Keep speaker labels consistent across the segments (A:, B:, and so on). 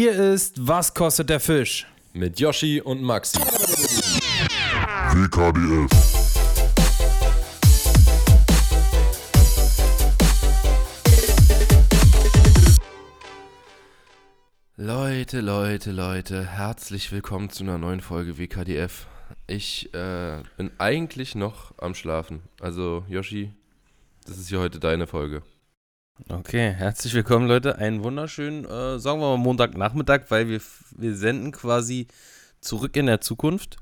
A: Hier ist Was kostet der Fisch?
B: Mit Yoshi und Maxi.
C: WKDF.
B: Leute, Leute, Leute, herzlich willkommen zu einer neuen Folge WKDF. Ich äh, bin eigentlich noch am Schlafen. Also, Yoshi, das ist hier heute deine Folge.
A: Okay, herzlich willkommen, Leute. Einen wunderschönen, äh, sagen wir mal Montagnachmittag, weil wir, wir senden quasi zurück in der Zukunft.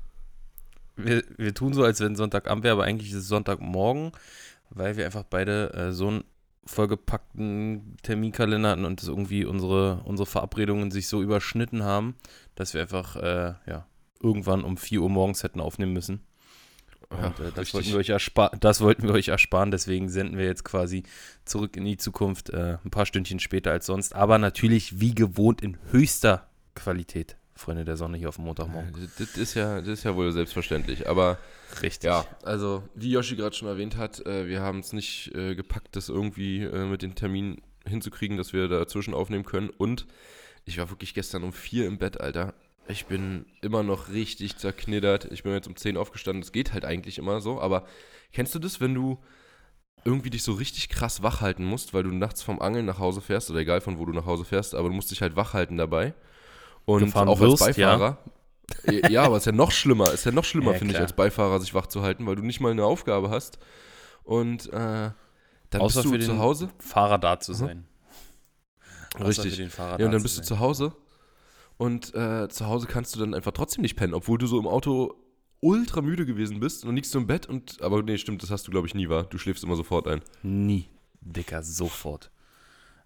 A: Wir, wir tun so, als wenn Sonntagabend wäre, aber eigentlich ist es Sonntagmorgen, weil wir einfach beide äh, so einen vollgepackten Terminkalender hatten und das irgendwie unsere, unsere Verabredungen sich so überschnitten haben, dass wir einfach äh, ja, irgendwann um 4 Uhr morgens hätten aufnehmen müssen. Und äh, das, wollten wir euch das wollten wir euch ersparen, deswegen senden wir jetzt quasi zurück in die Zukunft äh, ein paar Stündchen später als sonst, aber natürlich wie gewohnt in höchster Qualität. Freunde der Sonne hier auf dem Montagmorgen.
B: Das, das, ist ja, das ist ja wohl selbstverständlich, aber
A: richtig.
B: Ja, also wie Yoshi gerade schon erwähnt hat, äh, wir haben es nicht äh, gepackt, das irgendwie äh, mit den Terminen hinzukriegen, dass wir dazwischen aufnehmen können und ich war wirklich gestern um vier im Bett, Alter. Ich bin immer noch richtig zerknittert. Ich bin jetzt um 10 aufgestanden. Das geht halt eigentlich immer so. Aber kennst du das, wenn du irgendwie dich so richtig krass wach halten musst, weil du nachts vom Angeln nach Hause fährst oder egal von wo du nach Hause fährst, aber du musst dich halt wach halten dabei. Und
A: Gefahren
B: auch
A: wirst,
B: als Beifahrer. Ja. ja, aber es ist ja noch schlimmer. Ist ja noch schlimmer, ja, finde ich, als Beifahrer sich wach zu halten, weil du nicht mal eine Aufgabe hast. Und äh, dann
A: Außer
B: bist du
A: für
B: zu Hause.
A: Fahrer da zu sein.
B: Mhm. Richtig. ja, und dann bist du zu Hause und äh, zu Hause kannst du dann einfach trotzdem nicht pennen, obwohl du so im Auto ultra müde gewesen bist und dann liegst du im Bett und, aber nee, stimmt, das hast du glaube ich nie, war. Du schläfst immer sofort ein.
A: Nie, Dicker, sofort.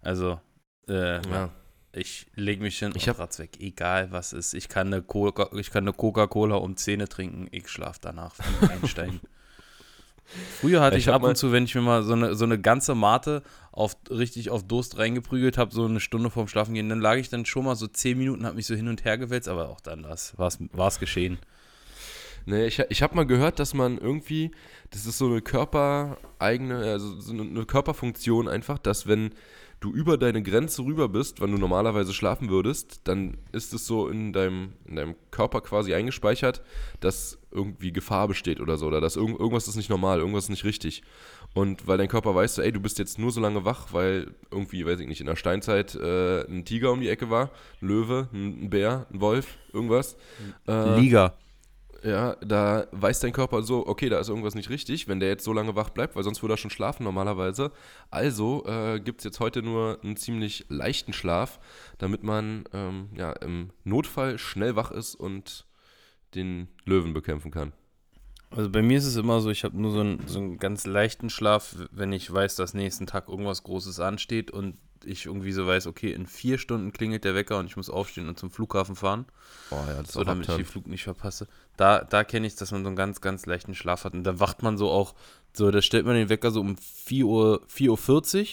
A: Also, äh, ja. ich lege mich hin
B: ich hab,
A: Ratz weg, egal was ist. Ich kann eine Coca-Cola um Zähne trinken, ich schlaf danach Einstein. Früher hatte ich, ich ab und zu, wenn ich mir mal so eine, so eine ganze Mate auf, richtig auf Durst reingeprügelt habe, so eine Stunde vorm Schlafen gehen, dann lag ich dann schon mal so zehn Minuten, habe mich so hin und her gewälzt, aber auch dann war es geschehen.
B: Nee, ich, ich habe mal gehört, dass man irgendwie, das ist so eine körpereigene, also so eine Körperfunktion einfach, dass wenn du über deine Grenze rüber bist, wenn du normalerweise schlafen würdest, dann ist es so in deinem, in deinem Körper quasi eingespeichert, dass irgendwie Gefahr besteht oder so, oder dass irgend, irgendwas ist nicht normal, irgendwas ist nicht richtig. Und weil dein Körper weiß, so, ey, du bist jetzt nur so lange wach, weil irgendwie, weiß ich nicht, in der Steinzeit äh, ein Tiger um die Ecke war, ein Löwe, ein, Bär, ein Wolf, irgendwas.
A: Äh, Liga
B: ja, da weiß dein Körper so, okay, da ist irgendwas nicht richtig, wenn der jetzt so lange wach bleibt, weil sonst würde er schon schlafen normalerweise. Also äh, gibt es jetzt heute nur einen ziemlich leichten Schlaf, damit man ähm, ja, im Notfall schnell wach ist und den Löwen bekämpfen kann.
A: Also bei mir ist es immer so, ich habe nur so einen, so einen ganz leichten Schlaf, wenn ich weiß, dass nächsten Tag irgendwas Großes ansteht und ich irgendwie so weiß, okay, in vier Stunden klingelt der Wecker und ich muss aufstehen und zum Flughafen fahren.
B: Oh ja, das
A: so, damit ich den Flug nicht verpasse. Da, da kenne ich, dass man so einen ganz, ganz leichten Schlaf hat. Und da wacht man so auch, so, da stellt man den Wecker so um 4 Uhr, 4.40 Uhr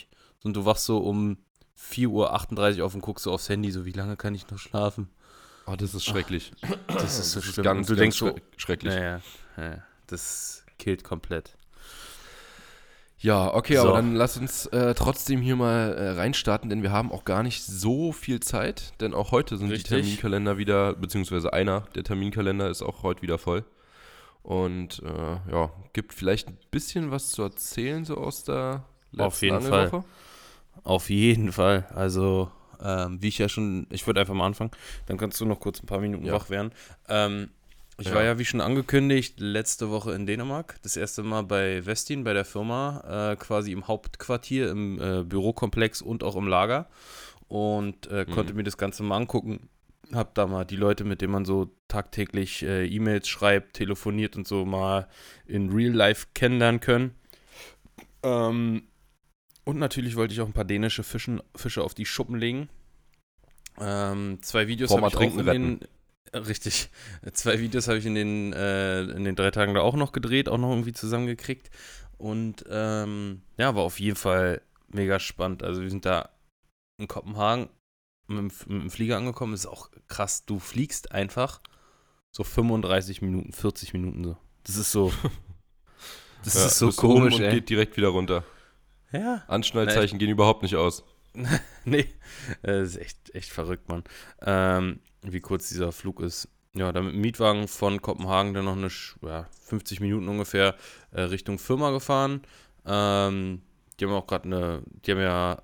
A: und du wachst so um 4.38 Uhr auf und guckst so aufs Handy, so, wie lange kann ich noch schlafen?
B: Oh, das ist schrecklich.
A: Das ist so das schlimm.
B: Ist ganz,
A: du
B: ganz
A: denkst so,
B: schrecklich.
A: Naja, ja, das killt komplett.
B: Ja, okay,
A: so.
B: aber dann lass uns äh, trotzdem hier mal äh, reinstarten, denn wir haben auch gar nicht so viel Zeit, denn auch heute sind
A: Richtig.
B: die Terminkalender wieder, beziehungsweise einer der Terminkalender ist auch heute wieder voll. Und äh, ja, gibt vielleicht ein bisschen was zu erzählen, so aus der letzten
A: Auf jeden
B: Angelwoche.
A: Fall. Auf jeden Fall. Also, ähm, wie ich ja schon, ich würde einfach mal anfangen, dann kannst du noch kurz ein paar Minuten
B: Ja.
A: wach werden. Ähm, ich
B: Ja.
A: war ja, wie schon angekündigt, letzte Woche in Dänemark. Das erste Mal bei Westin, bei der Firma, äh, quasi im Hauptquartier, im äh, Bürokomplex und auch im Lager. Und äh, konnte mir das Ganze mal angucken. Hab da mal die Leute, mit denen man so tagtäglich äh, E-Mails schreibt, telefoniert und so mal in Real Life kennenlernen können. Ähm, und natürlich wollte ich auch ein paar dänische Fischen, Fische auf die Schuppen legen. Ähm, zwei Videos habe ich auch
B: trinken
A: in den, richtig. Zwei Videos habe ich in den, äh, in den drei Tagen da auch noch gedreht, auch noch irgendwie zusammengekriegt. Und ähm, ja, war auf jeden Fall mega spannend. Also wir sind da in Kopenhagen mit dem, mit dem Flieger angekommen. ist auch krass. Du fliegst einfach so 35 Minuten, 40 Minuten so. Das ist so. Das
B: Ja,
A: ist so komisch,
B: und
A: ey.
B: geht direkt wieder runter.
A: Ja.
B: Anschnallzeichen gehen überhaupt nicht aus.
A: nee, das ist echt, echt verrückt, Mann. Ähm, wie kurz dieser Flug ist. Ja, dann mit dem Mietwagen von Kopenhagen dann noch eine ja, 50 Minuten ungefähr äh, Richtung Firma gefahren. Ähm, die haben auch gerade eine, die haben ja,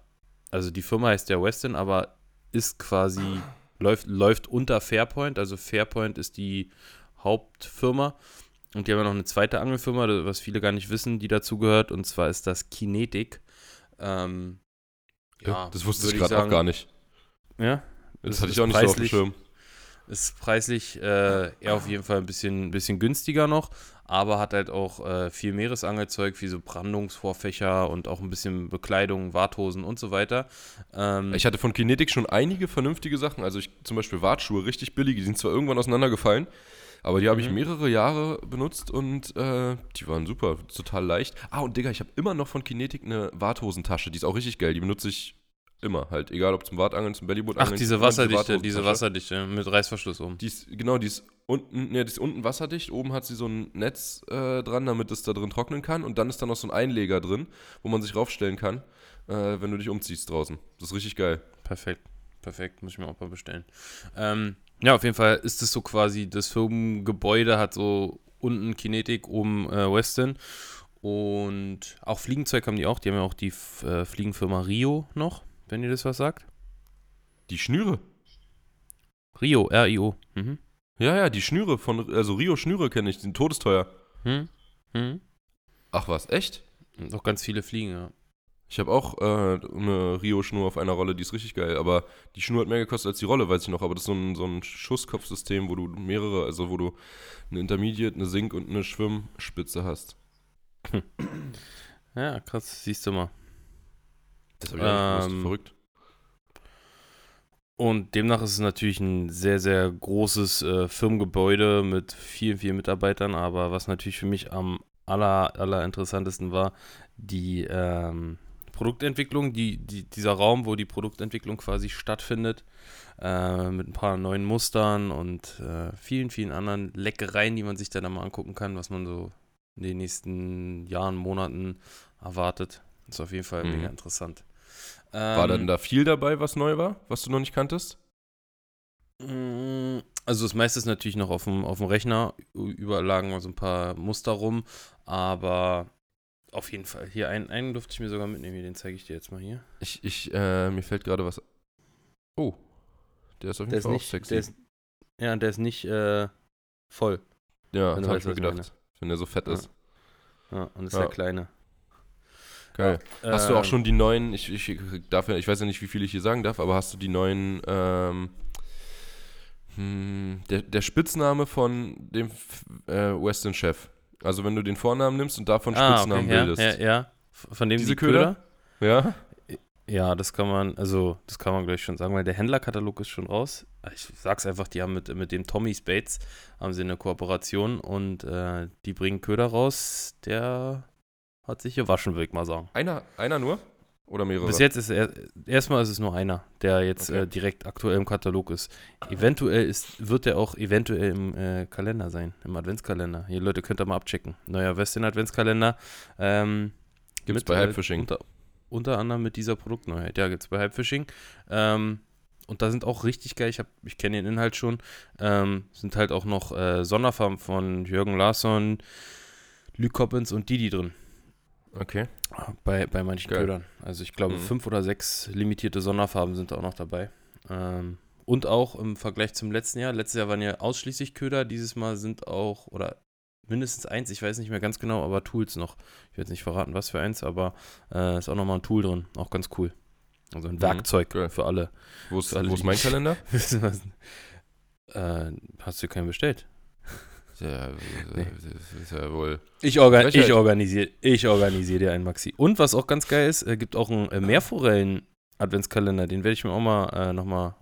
A: also die Firma heißt ja Westin, aber ist quasi, läuft, läuft unter Fairpoint. Also Fairpoint ist die Hauptfirma. Und die haben ja noch eine zweite Angelfirma, was viele gar nicht wissen, die dazu gehört. Und zwar ist das Kinetic. Ähm,
B: ja, das wusste ich gerade auch gar nicht.
A: Ja,
B: das, das hatte ich auch nicht so auf dem Schirm.
A: Ist preislich äh, eher auf jeden Fall ein bisschen, bisschen günstiger noch, aber hat halt auch äh, viel Meeresangelzeug, wie so Brandungsvorfächer und auch ein bisschen Bekleidung, Warthosen und so weiter.
B: Ähm, ich hatte von Kinetic schon einige vernünftige Sachen, also ich, zum Beispiel Wartschuhe, richtig billige, die sind zwar irgendwann auseinandergefallen, aber die habe ich mhm. mehrere Jahre benutzt und äh, die waren super, total leicht. Ah, und Digga, ich habe immer noch von Kinetic eine Warthosentasche, die ist auch richtig geil, die benutze ich Immer halt, egal ob zum Wartangeln, zum Bellyboot
A: Ach, diese wasserdichte, diese wasserdichte mit Reißverschluss oben.
B: Die ist, genau, die ist unten, ne, die ist unten wasserdicht, oben hat sie so ein Netz äh, dran, damit es da drin trocknen kann. Und dann ist da noch so ein Einleger drin, wo man sich raufstellen kann, äh, wenn du dich umziehst draußen. Das ist richtig geil.
A: Perfekt, perfekt, muss ich mir auch mal bestellen. Ähm, ja, auf jeden Fall ist es so quasi, das Firmengebäude hat so unten Kinetik, oben äh, Western und auch Fliegenzeug haben die auch, die haben ja auch die äh, Fliegenfirma Rio noch wenn ihr das was sagt.
B: Die Schnüre.
A: Rio, R-I-O. Mhm.
B: Ja, ja, die Schnüre von, also Rio Schnüre kenne ich, die sind todesteuer. Hm? Hm? Ach was, echt?
A: Und auch ganz viele Fliegen, ja.
B: Ich habe auch äh, eine Rio-Schnur auf einer Rolle, die ist richtig geil, aber die Schnur hat mehr gekostet als die Rolle, weiß ich noch. Aber das ist so ein, so ein Schusskopfsystem, wo du mehrere, also wo du eine Intermediate, eine Sink und eine Schwimmspitze hast.
A: Ja, krass, siehst du mal.
B: Das habe ich ähm, nicht. Verrückt.
A: Und demnach ist es natürlich ein sehr, sehr großes äh, Firmengebäude mit vielen, vielen Mitarbeitern. Aber was natürlich für mich am aller, aller interessantesten war, die ähm, Produktentwicklung, die, die, dieser Raum, wo die Produktentwicklung quasi stattfindet, äh, mit ein paar neuen Mustern und äh, vielen, vielen anderen Leckereien, die man sich dann mal angucken kann, was man so in den nächsten Jahren, Monaten erwartet. Ist auf jeden Fall mhm. mega interessant.
B: war dann ähm, da viel dabei, was neu war, was du noch nicht kanntest?
A: Mm, also das meiste ist natürlich noch auf dem, auf dem Rechner. Überall lagen mal so ein paar Muster rum. Aber auf jeden Fall. Hier einen, einen durfte ich mir sogar mitnehmen. Den zeige ich dir jetzt mal hier.
B: Ich, ich, äh, mir fällt gerade was. Oh. Der ist auf jeden der Fall
A: nicht,
B: auch sexy.
A: Der ist, ja, der ist nicht äh, voll.
B: Ja, das habe ich mir gedacht. Meine. Wenn der so fett
A: ja.
B: ist.
A: Ja, und ist ja. der kleine.
B: Geil. Hast du auch ähm, schon die neuen, ich, ich, darf ich weiß ja nicht, wie viel ich hier sagen darf, aber hast du die neuen, ähm, hm, der, der Spitzname von dem äh, Western-Chef. Also wenn du den Vornamen nimmst und davon ah, Spitznamen okay, bildest.
A: Ja, ja, Von dem
B: Diese die Köder?
A: Köder? Ja. Ja, das kann man, also das kann man gleich schon sagen, weil der Händlerkatalog ist schon raus. Ich sag's einfach, die haben mit, mit dem Tommy Spates haben sie eine Kooperation und äh, die bringen Köder raus, der hat sich gewaschen, würde ich mal sagen.
B: Einer, einer nur? Oder mehrere?
A: Bis jetzt ist er, erstmal ist es nur einer, der jetzt okay. äh, direkt aktuell im Katalog ist. Eventuell ist, wird er auch eventuell im äh, Kalender sein, im Adventskalender. Hier, Leute, könnt ihr mal abchecken. Neuer Western Adventskalender. Ähm,
B: Gibt es bei Hypefishing.
A: Unter, unter, anderem mit dieser Produktneuheit. Ja, gibt es bei Hypefishing. Ähm, und da sind auch richtig geil, ich, ich kenne den Inhalt schon, ähm, sind halt auch noch äh, Sonderfarben von Jürgen Larsson, Luke Coppens und Didi drin.
B: Okay.
A: Bei, bei manchen Geil. Ködern. Also ich glaube, mhm. fünf oder sechs limitierte Sonderfarben sind auch noch dabei. Ähm, und auch im Vergleich zum letzten Jahr. Letztes Jahr waren ja ausschließlich Köder, dieses Mal sind auch, oder mindestens eins, ich weiß nicht mehr ganz genau, aber Tools noch. Ich will jetzt nicht verraten, was für eins, aber äh, ist auch nochmal ein Tool drin. Auch ganz cool. Also ein mhm. Werkzeug Geil. für alle.
B: Wo ist, alle, wo ist mein Kalender?
A: äh, hast du keinen bestellt?
B: Ja, nee. ist ja wohl.
A: Ich, orga ich organisiere ich organisier dir einen, Maxi. Und was auch ganz geil ist, äh, gibt auch einen äh, Meerforellen-Adventskalender. Den werde ich mir auch mal äh, nochmal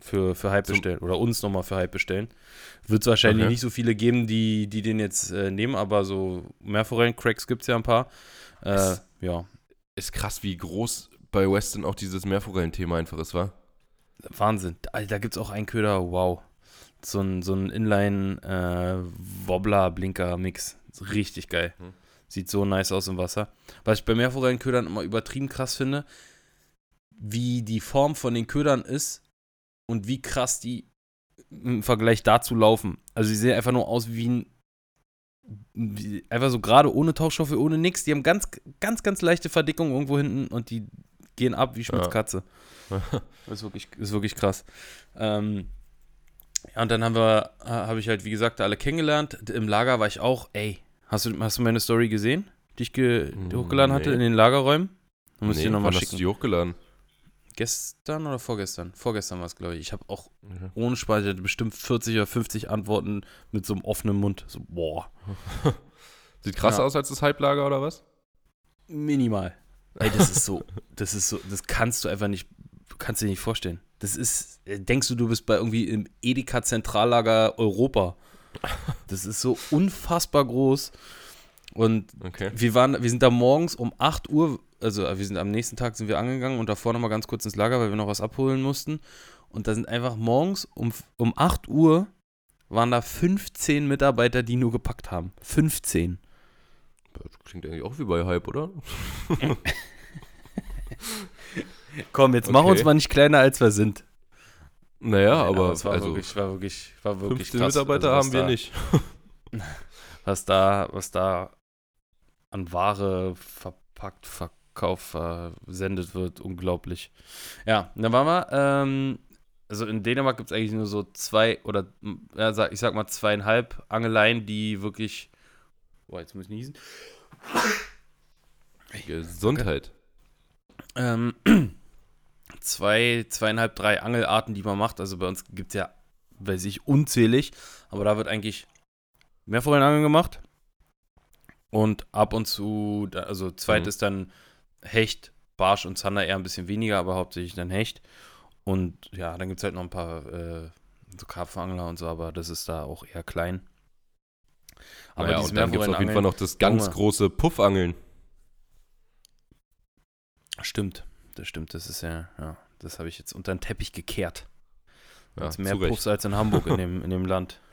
A: für, für Hype bestellen. Oder uns nochmal für Hype bestellen. Wird es wahrscheinlich okay. nicht so viele geben, die, die den jetzt äh, nehmen, aber so Meerforellen-Cracks gibt es ja ein paar. Äh, ja.
B: Ist krass, wie groß bei Weston auch dieses Meerforellen-Thema einfach ist, wa?
A: Wahnsinn. Da, da gibt es auch einen Köder, wow so ein, so ein Inline-Wobbler-Blinker-Mix. Äh, richtig geil. Hm. Sieht so nice aus im Wasser. Was ich bei Meerforellenködern immer übertrieben krass finde, wie die Form von den Ködern ist und wie krass die im Vergleich dazu laufen. Also sie sehen einfach nur aus wie ein wie, einfach so gerade ohne Tauchstoffe, ohne nix. Die haben ganz, ganz, ganz leichte Verdickung irgendwo hinten und die gehen ab wie Schmitzkatze. Ja. das ist wirklich, ist wirklich krass. Ähm, ja, und dann haben wir, habe ich halt, wie gesagt, alle kennengelernt. Im Lager war ich auch, ey, hast du, hast du meine Story gesehen, die ich ge, die hochgeladen nee. hatte in den Lagerräumen?
B: Dann muss nee, ich dir nochmal schicken. Hast du die hochgeladen?
A: Gestern oder vorgestern? Vorgestern war es, glaube ich. Ich habe auch mhm. ohne Speicher bestimmt 40 oder 50 Antworten mit so einem offenen Mund. So, boah.
B: Sieht krasser ja. aus als das Halblager oder was?
A: Minimal. Ey, das ist so, das ist so, das kannst du einfach nicht, kannst dir nicht vorstellen. Das ist, äh, denkst du, du bist bei irgendwie im Edeka Zentrallager Europa. Das ist so unfassbar groß. Und okay. wir waren, wir sind da morgens um 8 Uhr, also wir sind am nächsten Tag sind wir angegangen und davor nochmal ganz kurz ins Lager, weil wir noch was abholen mussten. Und da sind einfach morgens um, um 8 Uhr waren da 15 Mitarbeiter, die nur gepackt haben. 15.
B: Das klingt eigentlich auch wie bei Hype, oder?
A: Komm, jetzt okay. mach uns mal nicht kleiner, als wir sind.
B: Naja, Nein, aber
A: es war, also wirklich, war wirklich, war wirklich
B: 15 krass. Mitarbeiter also, haben wir da, nicht.
A: was da, was da an Ware verpackt, Verkauf versendet wird, unglaublich. Ja, dann waren wir, ähm, also in Dänemark gibt es eigentlich nur so zwei oder ja, ich sag mal zweieinhalb Angeleien, die wirklich. Boah, jetzt muss ich niesen.
B: Gesundheit.
A: Ähm, zwei, zweieinhalb, drei Angelarten, die man macht. Also bei uns gibt es ja, weiß ich, unzählig, aber da wird eigentlich Meerforellenangeln gemacht. Und ab und zu, also zweit mhm. ist dann Hecht, Barsch und Zander eher ein bisschen weniger, aber hauptsächlich dann Hecht. Und ja, dann gibt es halt noch ein paar äh, so Karpfenangler und so, aber das ist da auch eher klein.
B: Aber naja, und dann gibt es auf jeden Fall noch das ganz Junge. große Puffangeln.
A: Stimmt, das stimmt, das ist ja, ja, das habe ich jetzt unter den Teppich gekehrt. Ja, mehr Puffs als in Hamburg in dem, in dem Land.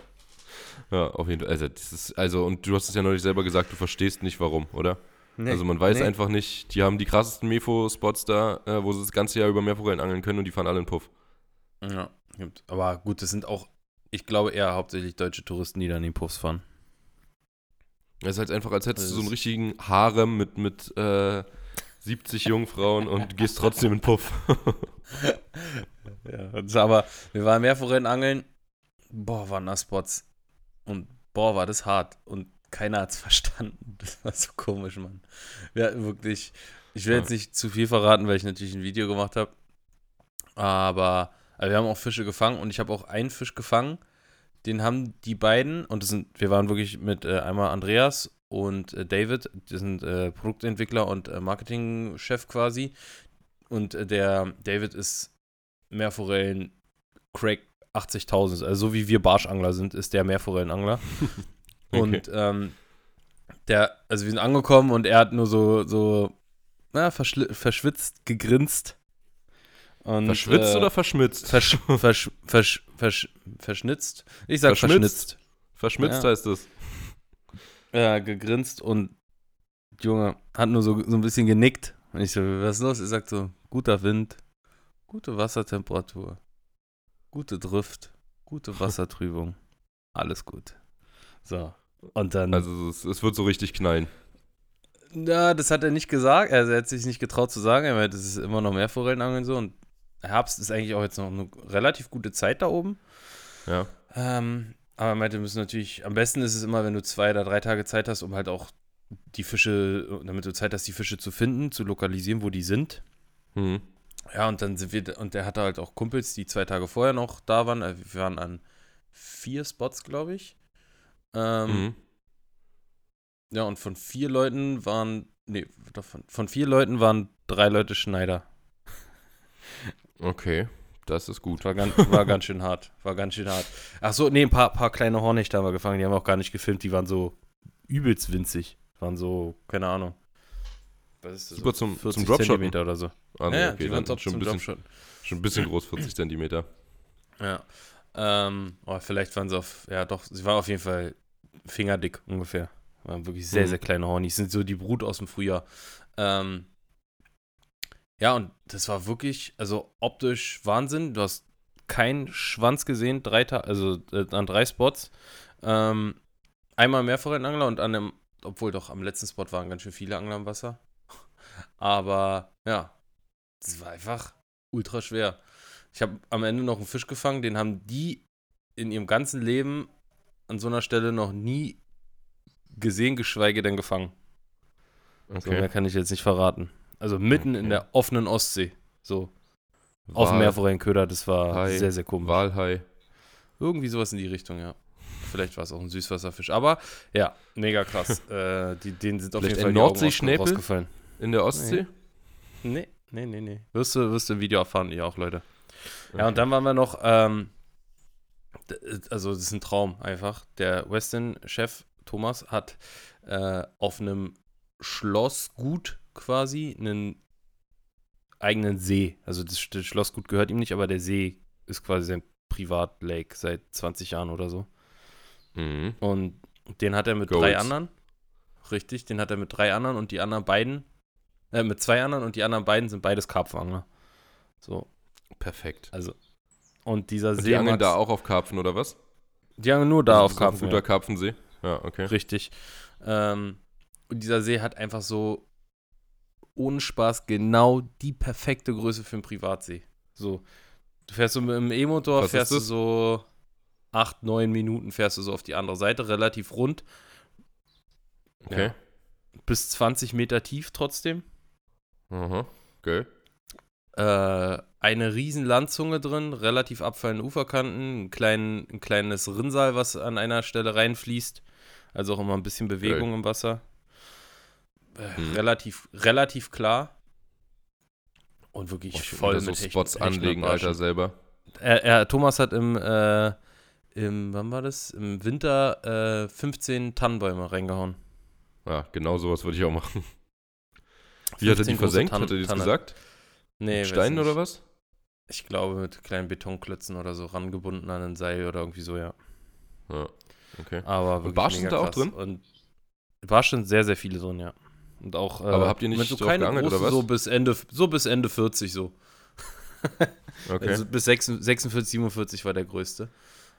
B: Ja, auf jeden Fall. Also, ist, also, und du hast es ja neulich selber gesagt, du verstehst nicht warum, oder? Nee, also man weiß nee. einfach nicht, die haben die krassesten Mefo-Spots da, äh, wo sie das ganze Jahr über Meerforellen angeln können und die fahren alle in Puff.
A: Ja, gibt. Aber gut, das sind auch, ich glaube, eher hauptsächlich deutsche Touristen, die da in Puffs fahren.
B: Es ist halt einfach, als hättest du so einen richtigen Harem mit, mit äh, 70 Jungfrauen und gehst trotzdem in Puff.
A: ja, aber wir waren Meerforellen angeln. Boah, waren da Spots und boah, war das hart. Und keiner hat es verstanden. Das war so komisch, Mann. Wir hatten wirklich. Ich will jetzt nicht zu viel verraten, weil ich natürlich ein Video gemacht habe. Aber also wir haben auch Fische gefangen und ich habe auch einen Fisch gefangen. Den haben die beiden, und das sind, wir waren wirklich mit äh, einmal Andreas und äh, David, die sind äh, Produktentwickler und äh, Marketingchef quasi. Und äh, der David ist Meerforellen Crack 80.000. Also so wie wir Barschangler sind, ist der Meerforellenangler. okay. Und ähm, der, also wir sind angekommen und er hat nur so, so na, verschwitzt, gegrinst.
B: Und, Verschwitzt äh, oder verschmitzt?
A: Versch, versch, versch, versch, verschnitzt. Ich sag verschmitzt.
B: Verschmitzt ja. heißt es.
A: Ja, gegrinst und Junge hat nur so, so ein bisschen genickt. Und ich so, was ist los? Er sagt so, guter Wind, gute Wassertemperatur. Gute Drift, gute Wassertrübung. Alles gut. So. Und dann.
B: Also es, es, wird so richtig knallen.
A: Ja, das hat er nicht gesagt. Also er hat sich nicht getraut zu sagen. Er meinte, es ist immer noch mehr Forellenangeln so. Und Herbst ist eigentlich auch jetzt noch eine relativ gute Zeit da oben.
B: Ja.
A: Ähm, aber er meinte, wir müssen natürlich, am besten ist es immer, wenn du zwei oder drei Tage Zeit hast, um halt auch die Fische, damit du Zeit hast, die Fische zu finden, zu lokalisieren, wo die sind. Mhm. Ja, und dann sind wir, und der hatte halt auch Kumpels, die zwei Tage vorher noch da waren. Also wir waren an vier Spots, glaube ich. Ähm, mhm. Ja, und von vier Leuten waren, nee, von, von vier Leuten waren drei Leute Schneider.
B: Okay, das ist gut.
A: War ganz, war ganz schön hart. War ganz schön hart. Ach so, nee, ein paar, paar kleine Hornichter haben wir gefangen. Die haben wir auch gar nicht gefilmt. Die waren so übelst winzig. Waren so, keine Ahnung.
B: Was ist das? Super so zum, zum Dropshot.
A: oder so.
B: Ah, nee, ja, okay, die waren top schon ein bisschen, Schon ein bisschen groß, 40 Zentimeter.
A: Ja. Ähm, oh, vielleicht waren sie auf, ja doch, sie waren auf jeden Fall fingerdick ungefähr. Waren wirklich sehr, mhm. sehr kleine Hornies. Sind so die Brut aus dem Frühjahr. Ähm, Ja, und das war wirklich, also optisch Wahnsinn. Du hast keinen Schwanz gesehen, drei Ta also äh, an drei Spots. Ähm, einmal Meerforellenangler und an dem, obwohl doch am letzten Spot waren ganz schön viele Angler im Wasser. Aber ja, das war einfach ultra schwer. Ich habe am Ende noch einen Fisch gefangen, den haben die in ihrem ganzen Leben an so einer Stelle noch nie gesehen, geschweige denn gefangen. Okay. So mehr kann ich jetzt nicht verraten. Also mitten okay. in der offenen Ostsee. So. Wal auf dem Meerforellenköder, das war Hai. sehr, sehr komisch.
B: Walhai.
A: Irgendwie sowas in die Richtung, ja. Vielleicht war es auch ein Süßwasserfisch. Aber ja, mega krass. äh, die, denen sind auf
B: Vielleicht
A: jeden Fall
B: die Nordsee rausgefallen. In der Ostsee?
A: Nee, nee, nee, nee. Wirst du, wirst du im Video erfahren, ihr auch, Leute. Okay. Ja, und dann waren wir noch, ähm, also das ist ein Traum einfach. Der Westin-Chef Thomas hat äh, auf einem Schlossgut quasi einen eigenen See. Also das, das Schlossgut gehört ihm nicht, aber der See ist quasi sein Privatlake seit 20 Jahren oder so. Mhm. Und den hat er mit Goats. drei anderen. Richtig, den hat er mit drei anderen und die anderen beiden, äh, mit zwei anderen und die anderen beiden sind beides Karpfanger. So.
B: Perfekt.
A: Also. Und dieser und
B: See. Die angeln da auch auf Karpfen oder was?
A: Die angeln nur da also auf Karpfen.
B: Ein guter ja. Karpfensee. Ja, okay.
A: Richtig. Ähm, und dieser See hat einfach so ohne Spaß genau die perfekte Größe für einen Privatsee. So. Du fährst so mit dem E-Motor, fährst du so acht, neun Minuten fährst du so auf die andere Seite, relativ rund.
B: Okay. Ja.
A: Bis 20 Meter tief trotzdem.
B: Aha, okay.
A: Äh, eine riesen Landzunge drin, relativ abfallende Uferkanten, ein, klein, ein kleines Rinnsal, was an einer Stelle reinfließt. Also auch immer ein bisschen Bewegung okay. im Wasser. Äh, mhm. relativ, relativ klar. Und wirklich Boah, voll
B: so Spots Hecht, anlegen, Alter, selber.
A: Er, er, Thomas hat im, äh, im, wann war das? Im Winter äh, 15 Tannenbäume reingehauen.
B: Ja, genau sowas würde ich auch machen. Wie hat er die versenkt? Tan hat er das Tanne. gesagt?
A: Nee,
B: mit Steinen oder was?
A: Ich glaube mit kleinen Betonklötzen oder so rangebunden an ein Seil oder irgendwie so, ja.
B: Ja, okay.
A: Aber
B: wirklich Und Barsch sind da auch drin?
A: Und Barsch sind sehr, sehr viele drin, ja. Und auch,
B: äh, Aber habt ihr nicht
A: so keine geangelt, große, oder was? So bis, Ende, so bis Ende 40 so.
B: okay. Also
A: bis 46, 47 war der größte.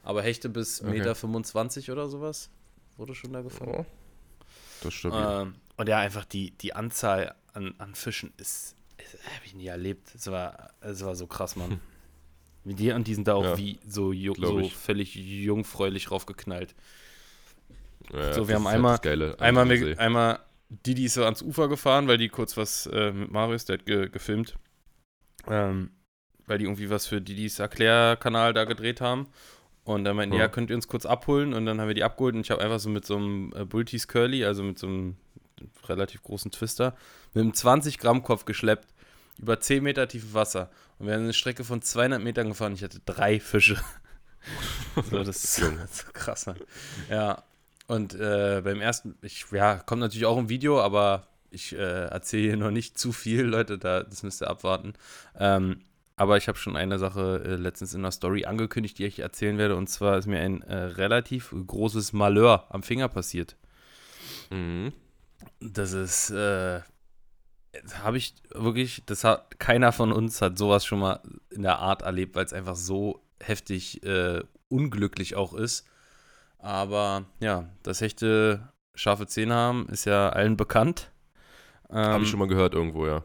A: Aber Hechte bis okay. Meter 25 oder sowas wurde schon da gefangen. Oh.
B: Das stimmt.
A: Ähm, und ja, einfach die, die Anzahl an, an Fischen ist, ist habe ich nie erlebt. Es war, es war so krass, Mann. Wie die, und die sind da auch ja, wie so, so völlig jungfräulich raufgeknallt. Ja, so, wir haben einmal, einmal, mit, einmal Didi ist so ans Ufer gefahren, weil die kurz was äh, mit Marius, der hat ge gefilmt, ähm, weil die irgendwie was für Didis Erklärkanal da gedreht haben. Und dann meinten, ja. ja, könnt ihr uns kurz abholen? Und dann haben wir die abgeholt und ich habe einfach so mit so einem äh, Bultis Curly, also mit so einem relativ großen Twister, mit einem 20 Gramm Kopf geschleppt, über 10 Meter tiefes Wasser. Und wir haben eine Strecke von 200 Metern gefahren. Ich hatte drei Fische. so, das ist so, krass. Ja, und äh, beim ersten, ich, ja, kommt natürlich auch im Video, aber ich äh, erzähle hier noch nicht zu viel, Leute, da, das müsst ihr abwarten. Ähm, aber ich habe schon eine Sache äh, letztens in der Story angekündigt, die ich erzählen werde. Und zwar ist mir ein äh, relativ großes Malheur am Finger passiert.
B: Mhm.
A: Das ist, äh, habe ich wirklich, das hat keiner von uns hat sowas schon mal in der Art erlebt, weil es einfach so heftig äh, unglücklich auch ist. Aber ja, dass Hechte scharfe Zähne haben, ist ja allen bekannt.
B: Ähm, Habe ich schon mal gehört irgendwo, ja.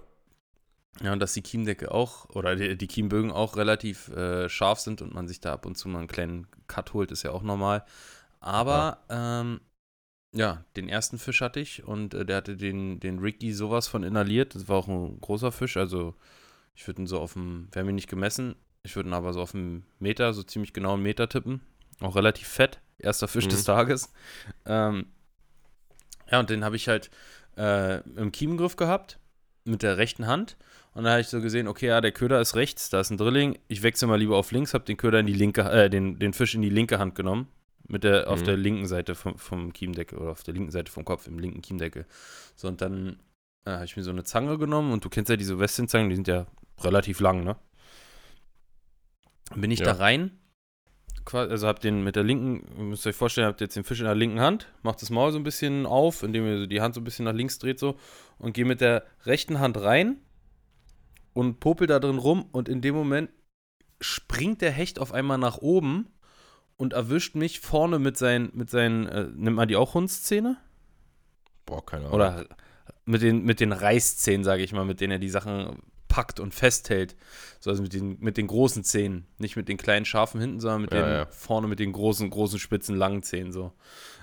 A: Ja, und dass die Kiemdecke auch, oder die, die Kiembögen auch relativ äh, scharf sind und man sich da ab und zu mal einen kleinen Cut holt, ist ja auch normal. Aber ja, ähm, ja den ersten Fisch hatte ich und äh, der hatte den, den Ricky sowas von inhaliert. Das war auch ein großer Fisch, also ich würde ihn so auf dem, wir haben ihn nicht gemessen, ich würde ihn aber so auf einen Meter, so ziemlich genau einen Meter tippen. Auch relativ fett. Erster Fisch mhm. des Tages. Ähm, ja, und den habe ich halt äh, im Kiemengriff gehabt, mit der rechten Hand. Und dann habe ich so gesehen, okay, ja, der Köder ist rechts, da ist ein Drilling. Ich wechsle mal lieber auf links, habe den Köder in die linke, äh, den, den Fisch in die linke Hand genommen. Mit der, mhm. auf der linken Seite vom, vom Kiemdeckel oder auf der linken Seite vom Kopf, im linken Kiemdeckel. So, und dann äh, habe ich mir so eine Zange genommen und du kennst ja diese Westin-Zangen, die sind ja relativ lang, ne? Dann bin ich ja. da rein also habt den mit der linken, müsst ihr euch vorstellen, habt jetzt den Fisch in der linken Hand, macht das Maul so ein bisschen auf, indem ihr die Hand so ein bisschen nach links dreht so und geht mit der rechten Hand rein und popelt da drin rum und in dem Moment springt der Hecht auf einmal nach oben und erwischt mich vorne mit seinen, mit seinen, äh, nimmt man die auch Hundszähne?
B: Boah, keine Ahnung.
A: Oder mit den, mit den Reißzähnen, sage ich mal, mit denen er die Sachen packt und festhält. So, also mit den, mit den großen Zähnen. Nicht mit den kleinen scharfen hinten, sondern mit
B: Ja,
A: den
B: ja.
A: vorne mit den großen, großen, spitzen, langen Zähnen so.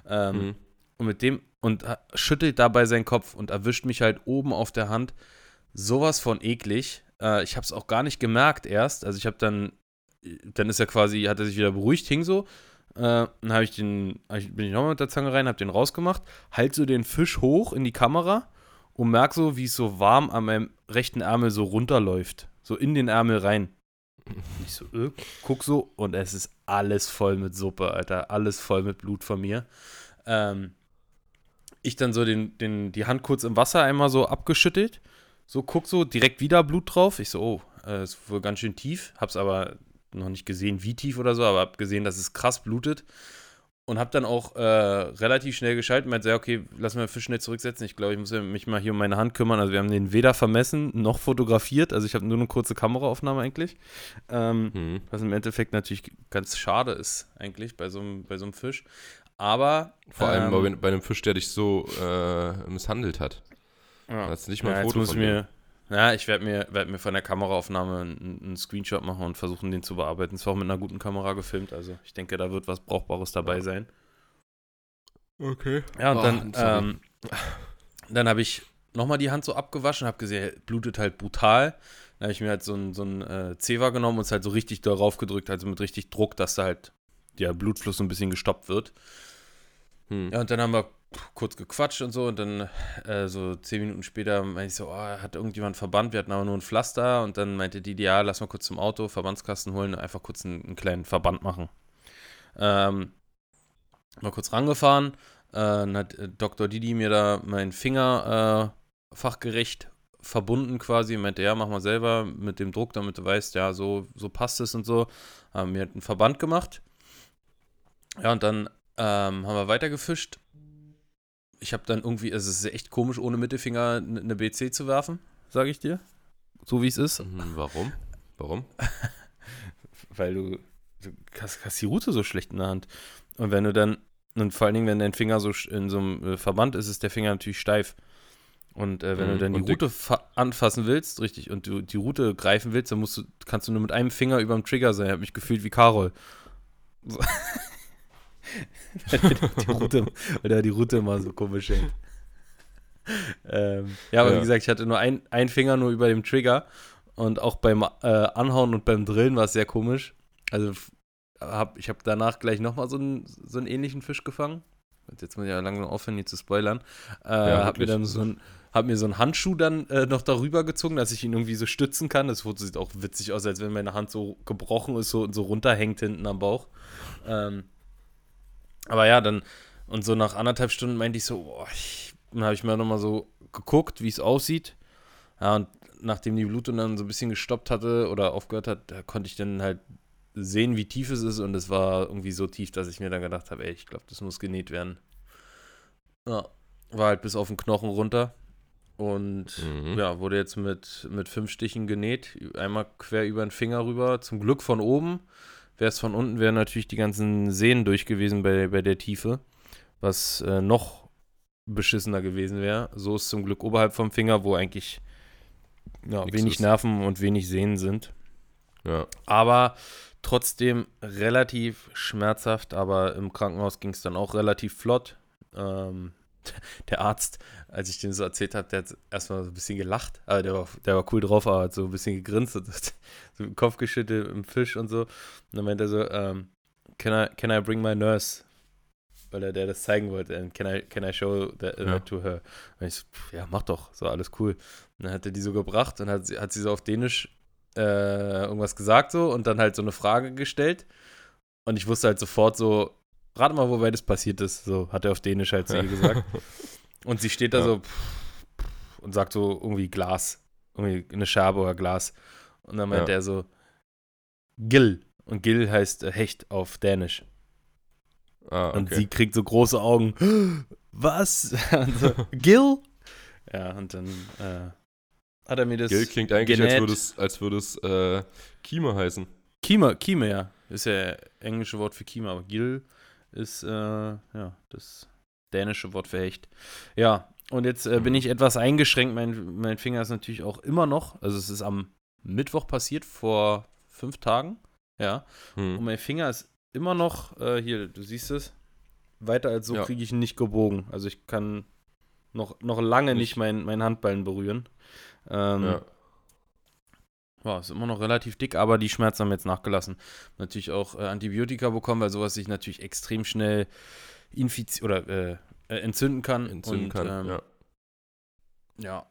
A: Ähm,
B: Mhm.
A: Und mit dem, und äh, schüttelt dabei seinen Kopf und erwischt mich halt oben auf der Hand. Sowas von eklig. Äh, ich habe es auch gar nicht gemerkt erst. Also ich habe dann, dann ist er quasi, hat er sich wieder beruhigt, hing so. Äh, dann habe ich den, bin ich nochmal mit der Zange rein, habe den rausgemacht, halt so den Fisch hoch in die Kamera und merk so, wie es so warm an meinem rechten Ärmel so runterläuft. So in den Ärmel rein. Ich so, äh, guck so und es ist alles voll mit Suppe, Alter. Alles voll mit Blut von mir. Ähm, ich dann so den, den, die Hand kurz im Wasser einmal so abgeschüttelt. So, guck so, direkt wieder Blut drauf. Ich so, oh, äh, ist wohl ganz schön tief. Hab's aber noch nicht gesehen, wie tief oder so, aber hab gesehen, dass es krass blutet. Und hab dann auch äh, relativ schnell geschaltet und meinte, ja, okay, lass mal den Fisch schnell zurücksetzen. Ich glaube, ich muss mich mal hier um meine Hand kümmern. Also wir haben den weder vermessen noch fotografiert. Also ich habe nur eine kurze Kameraaufnahme eigentlich. Ähm,
B: Mhm.
A: was im Endeffekt natürlich ganz schade ist, eigentlich, bei so einem, bei so einem Fisch. Aber.
B: Vor allem
A: ähm,
B: bei, bei einem Fisch, der dich so äh, misshandelt hat.
A: Ja.
B: Hast du nicht mal ein
A: ja,
B: Foto von dem?
A: mir. Ja, ich werde mir, werd mir von der Kameraaufnahme einen, einen Screenshot machen und versuchen, den zu bearbeiten. Es war auch mit einer guten Kamera gefilmt, also ich denke, da wird was Brauchbares dabei
B: Ja.
A: sein.
B: Okay.
A: Ja, und
B: Oh,
A: dann, ähm, dann habe ich nochmal die Hand so abgewaschen, habe gesehen, blutet halt brutal. Dann habe ich mir halt so ein, so ein äh, Zewa genommen und es halt so richtig darauf gedrückt, also mit richtig Druck, dass da halt der Blutfluss so ein bisschen gestoppt wird.
B: Hm.
A: Ja, und dann haben wir kurz gequatscht und so und dann äh, so zehn Minuten später meinte ich so, oh, hat irgendjemand Verband, wir hatten aber nur ein Pflaster und dann meinte die, ja, lass mal kurz zum Auto, Verbandskasten holen, einfach kurz einen, einen kleinen Verband machen. Ähm, mal kurz rangefahren, äh, dann hat äh, Dr. Didi mir da meinen Finger äh, fachgerecht verbunden quasi, meinte, ja, mach mal selber mit dem Druck, damit du weißt, ja, so, so passt es und so. Haben mir halt einen Verband gemacht. Ja, und dann ähm, haben wir weitergefischt. Ich habe dann irgendwie, also es ist echt komisch, ohne Mittelfinger eine BC zu werfen, sage ich dir. So wie es ist.
B: Mhm, Warum? Warum?
A: Weil du, du hast, hast die Route so schlecht in der Hand. Und wenn du dann, und vor allen Dingen, wenn dein Finger so in so einem äh, Verband ist, ist der Finger natürlich steif. Und äh, wenn du
B: Mhm,
A: dann die. Route fa- anfassen willst, richtig, und du die Route greifen willst, dann musst du, kannst du nur mit einem Finger über dem Trigger sein. Ich habe mich gefühlt wie Karol. Weil, der die Route, weil der die Route immer so komisch hängt. Ähm, ja, aber
B: Ja.
A: wie gesagt, ich hatte nur ein, ein Finger nur über dem Trigger und auch beim äh, Anhauen und beim Drillen war es sehr komisch. Also hab, ich habe danach gleich nochmal so einen, so einen ähnlichen Fisch gefangen. Jetzt muss ich ja langsam aufhören, hier zu spoilern. Äh,
B: Ja,
A: hab mir dann so ein, hab mir so einen Handschuh dann äh, noch darüber gezogen, dass ich ihn irgendwie so stützen kann. Das Foto sieht auch witzig aus, als wenn meine Hand so gebrochen ist so, und so runterhängt hinten am Bauch. Ähm, aber ja, dann, und so nach anderthalb Stunden meinte ich so, boah, ich, dann habe ich mir nochmal so geguckt, wie es aussieht. Ja, und nachdem die Blutung dann so ein bisschen gestoppt hatte oder aufgehört hat, da konnte ich dann halt sehen, wie tief es ist und es war irgendwie so tief, dass ich mir dann gedacht habe, ey, ich glaube, das muss genäht werden. Ja, war halt bis auf den Knochen runter und
B: Mhm.
A: ja, wurde jetzt mit, mit fünf Stichen genäht, einmal quer über den Finger rüber, zum Glück von oben. Wäre es von unten, wären natürlich die ganzen Sehnen durch gewesen bei, bei der Tiefe, was äh, noch beschissener gewesen wäre. So ist zum Glück oberhalb vom Finger, wo eigentlich ja, wenig
B: ist.
A: Nerven und wenig Sehnen sind.
B: Ja.
A: Aber trotzdem relativ schmerzhaft, aber im Krankenhaus ging es dann auch relativ flott. Ähm, der Arzt, als ich dem so erzählt habe, der hat erstmal so ein bisschen gelacht, aber der war, der war cool drauf, aber hat so ein bisschen gegrinst und hat so den Kopf geschüttelt im Fisch und so. Und dann meinte er so, ähm, can, I, can I bring my nurse? Weil er der das zeigen wollte. And can I, can I show that,
B: Ja.
A: to her? Und ich so, pff, ja, mach doch, so alles cool. Und dann hat er die so gebracht und hat, sie- hat sie so auf Dänisch äh, irgendwas gesagt so und dann halt so eine Frage gestellt. Und ich wusste halt sofort so, rate mal, wobei das passiert ist. So hat er auf Dänisch halt zu ihr gesagt. Und sie steht da
B: Ja.
A: so und sagt so irgendwie Glas. Irgendwie eine Scherbe oder Glas. Und dann meint
B: Ja.
A: er so, Gill. Und Gill heißt äh, Hecht auf Dänisch.
B: Ah,
A: Und
B: okay.
A: sie kriegt so große Augen. Was? Und so, Gill? Ja, und dann äh, hat er mir das
B: Gil klingt eigentlich,
A: genäht.
B: als würde es, als würde es äh, Kime heißen.
A: Kima, Kime, ja. Ist ja englische Wort für Kima, aber Gil ist, äh, ja, das dänische Wort für Hecht. Ja, und jetzt äh, bin ich etwas eingeschränkt. Mein, mein Finger ist natürlich auch immer noch, also es ist am Mittwoch passiert, vor fünf Tagen, ja. Und
B: Hm.
A: mein Finger ist immer noch, äh, hier, du siehst es, weiter als so
B: Ja.
A: kriege ich ihn nicht gebogen. Also ich kann noch, noch lange nicht,
B: Nicht.
A: mein, mein Handballen berühren. Ähm,
B: Ja.
A: Ja, ist immer noch relativ dick, aber die Schmerzen haben jetzt nachgelassen. Natürlich auch äh, Antibiotika bekommen, weil sowas sich natürlich extrem schnell oder äh, äh, entzünden kann.
B: Entzünden
A: und,
B: kann.
A: Ähm,
B: ja.
A: ja.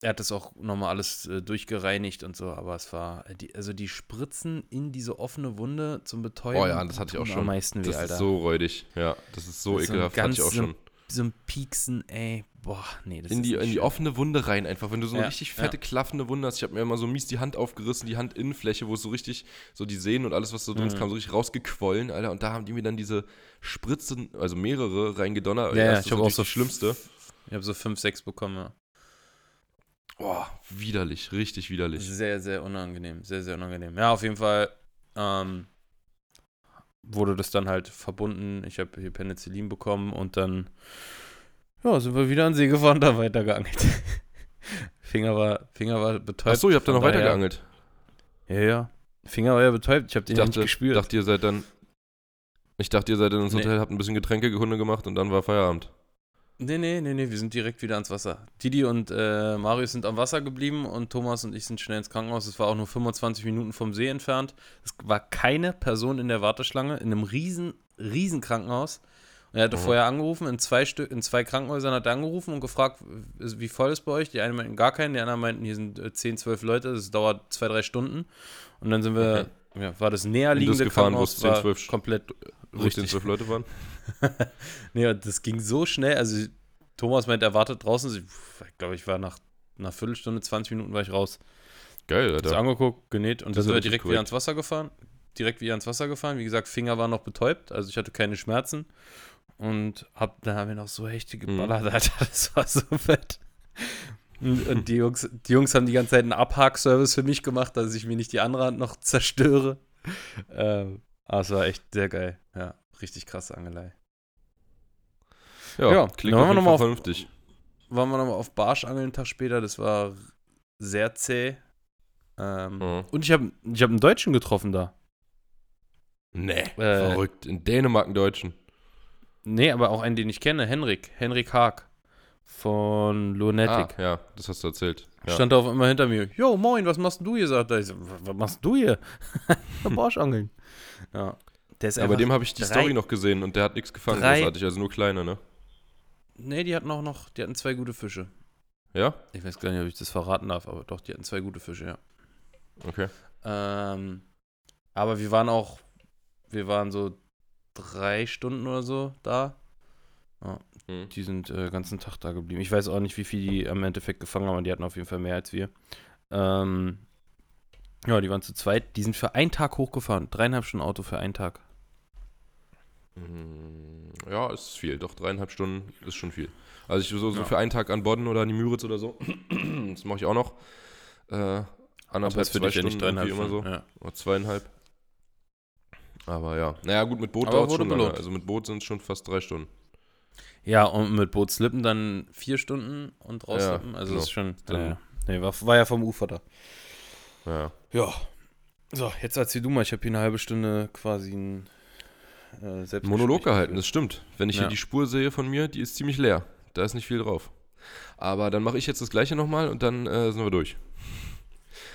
A: Er hat das auch nochmal alles äh, durchgereinigt und so, aber es war, äh, die, also die Spritzen in diese offene Wunde zum Betäuben.
B: Oh ja, das hatte ich auch schon.
A: Am meisten weh,
B: Das
A: Alter.
B: ist so räudig. Ja, das ist so
A: Das ist so
B: ekelhaft. hatte ich auch schon.
A: so ein Pieksen, ey, boah, nee, das
B: in
A: ist
B: die,
A: nicht
B: in die offene Wunde rein, einfach. Wenn du so eine
A: Ja,
B: richtig
A: ja.
B: fette, klaffende Wunde hast. Ich habe mir immer so mies die Hand aufgerissen, die Handinnenfläche, wo es so richtig, so die Sehnen und alles, was so drin ist,
A: Mhm.
B: kam so richtig rausgequollen, Alter. Und da haben die mir dann diese Spritzen, also mehrere, reingedonnert.
A: Ja, ja, ich habe auch so
B: schlimmste.
A: Ich habe so fünf, sechs bekommen, ja.
B: Boah, widerlich, richtig widerlich.
A: Sehr, sehr unangenehm. Sehr, sehr unangenehm. Ja, auf jeden Fall ähm, wurde das dann halt verbunden. Ich habe hier Penicillin bekommen und dann ja, sind wir wieder an See gefahren, da weitergeangelt. Finger war, Finger war betäubt.
B: Achso, ihr habt da noch weitergeangelt.
A: Ja, ja. Finger war ja betäubt. Ich habe den
B: Ich dachte,
A: nicht gespürt.
B: dachte, ihr seid dann. Ich dachte, ihr seid dann ins
A: Nee.
B: Hotel, habt ein bisschen Getränkekunde gemacht und dann war Feierabend.
A: Nee, nee, nee, nee, wir sind direkt wieder ans Wasser. Didi und äh, Marius sind am Wasser geblieben und Thomas und ich sind schnell ins Krankenhaus. Es war auch nur 25 Minuten vom See entfernt. Es war keine Person in der Warteschlange in einem riesen, riesen Krankenhaus. Und er hatte
B: Mhm.
A: vorher angerufen, in zwei, in zwei Krankenhäusern hat er angerufen und gefragt, wie voll ist bei euch? Die einen meinten gar keinen, die anderen meinten, hier sind äh, 10, 12 Leute, das dauert zwei, drei Stunden. Und dann sind wir, ja, war das näherliegende
B: gefahren, wo es
A: Krankenhaus
B: 10,
A: war
B: 12
A: komplett
B: Wo
A: richtig
B: zwölf Leute waren.
A: Nee, das ging so schnell. Also, Thomas meint, er wartet draußen. Ich glaube, ich war nach einer Viertelstunde, 20 Minuten war ich raus.
B: Geil,
A: Das
B: Alter.
A: angeguckt, genäht und
B: Das
A: dann sind wir direkt wieder
B: korrekt.
A: ans Wasser gefahren. Direkt wieder ans Wasser gefahren. Wie gesagt, Finger war noch betäubt, also ich hatte keine Schmerzen. Und hab, dann haben wir noch so Hechte
B: Mhm.
A: geballert, Alter. Das war so fett. Und, und die, Jungs, die Jungs haben die ganze Zeit einen Abhakservice für mich gemacht, dass ich mir nicht die andere Hand noch zerstöre. Ähm, aber es war echt sehr geil. Ja, richtig krasse Angelei.
B: Ja,
A: Ja,
B: klingt auf jeden Fall
A: auf-
B: vernünftig.
A: waren wir nochmal auf Barschangeln einen Tag später. Das war sehr zäh. Ähm,
B: Mhm.
A: Und ich habe ich hab einen Deutschen getroffen da.
B: Nee,
A: Äh,
B: verrückt. In Dänemark einen Deutschen.
A: Nee, aber auch einen, den ich kenne, Henrik. Henrik Haag von
B: Ah,
A: Lunatic.
B: ja, das hast du erzählt. Ja.
A: Stand da auf einmal hinter mir. Jo, moin, was machst du hier? Sagt er. Ich so, "Was- machst du hier? Ja, Barschangeln. Ja. Der ist
B: ja, bei dem habe ich die Story noch gesehen und der hat nichts gefangen,
A: drei-
B: großartig, also nur kleine, ne?
A: Nee, die hatten auch noch, die hatten zwei gute Fische.
B: Ja?
A: Ich weiß gar nicht, ob ich das verraten darf, aber doch, die hatten zwei gute Fische, ja.
B: Okay.
A: Ähm, aber wir waren auch, wir waren so drei Stunden oder so da.
B: Hm.
A: Die sind äh, ganzen Tag da geblieben. Ich weiß auch nicht, wie viel die im Endeffekt gefangen haben, aber die hatten auf jeden Fall mehr als wir. Ähm, ja, die waren zu zweit. Die sind für einen Tag hochgefahren. Dreieinhalb Stunden Auto für einen Tag.
B: Mm, Ja, ist viel. Doch, dreieinhalb Stunden ist schon viel. Also ich so, so
A: Ja.
B: für einen Tag an Bodden oder an die Müritz oder so. das mache ich auch noch. Äh,
A: Aber
B: anderthalb,
A: ist für
B: zwei
A: dich ja
B: Stunden
A: nicht dreieinhalb
B: immer so.
A: Ja.
B: Oder zweieinhalb. Aber ja. Naja, gut, mit Boot dauert
A: wurde
B: schon lange. Also mit Boot sind es schon fast drei Stunden.
A: ja, und mit Bootslippen dann vier Stunden und rausslippen. also
B: genau.
A: das ist schon.
B: Dann-
A: ja, ja. Nee, war, war ja vom Ufer da.
B: Ja.
A: Ja. So, jetzt erzähl du mal. Ich habe hier eine halbe Stunde quasi ein äh,
B: Monolog gehalten, das stimmt. Wenn ich
A: Ja.
B: hier die Spur sehe von mir, die ist ziemlich leer. Da ist nicht viel drauf. Aber dann mache ich jetzt das gleiche nochmal und dann äh, sind wir durch.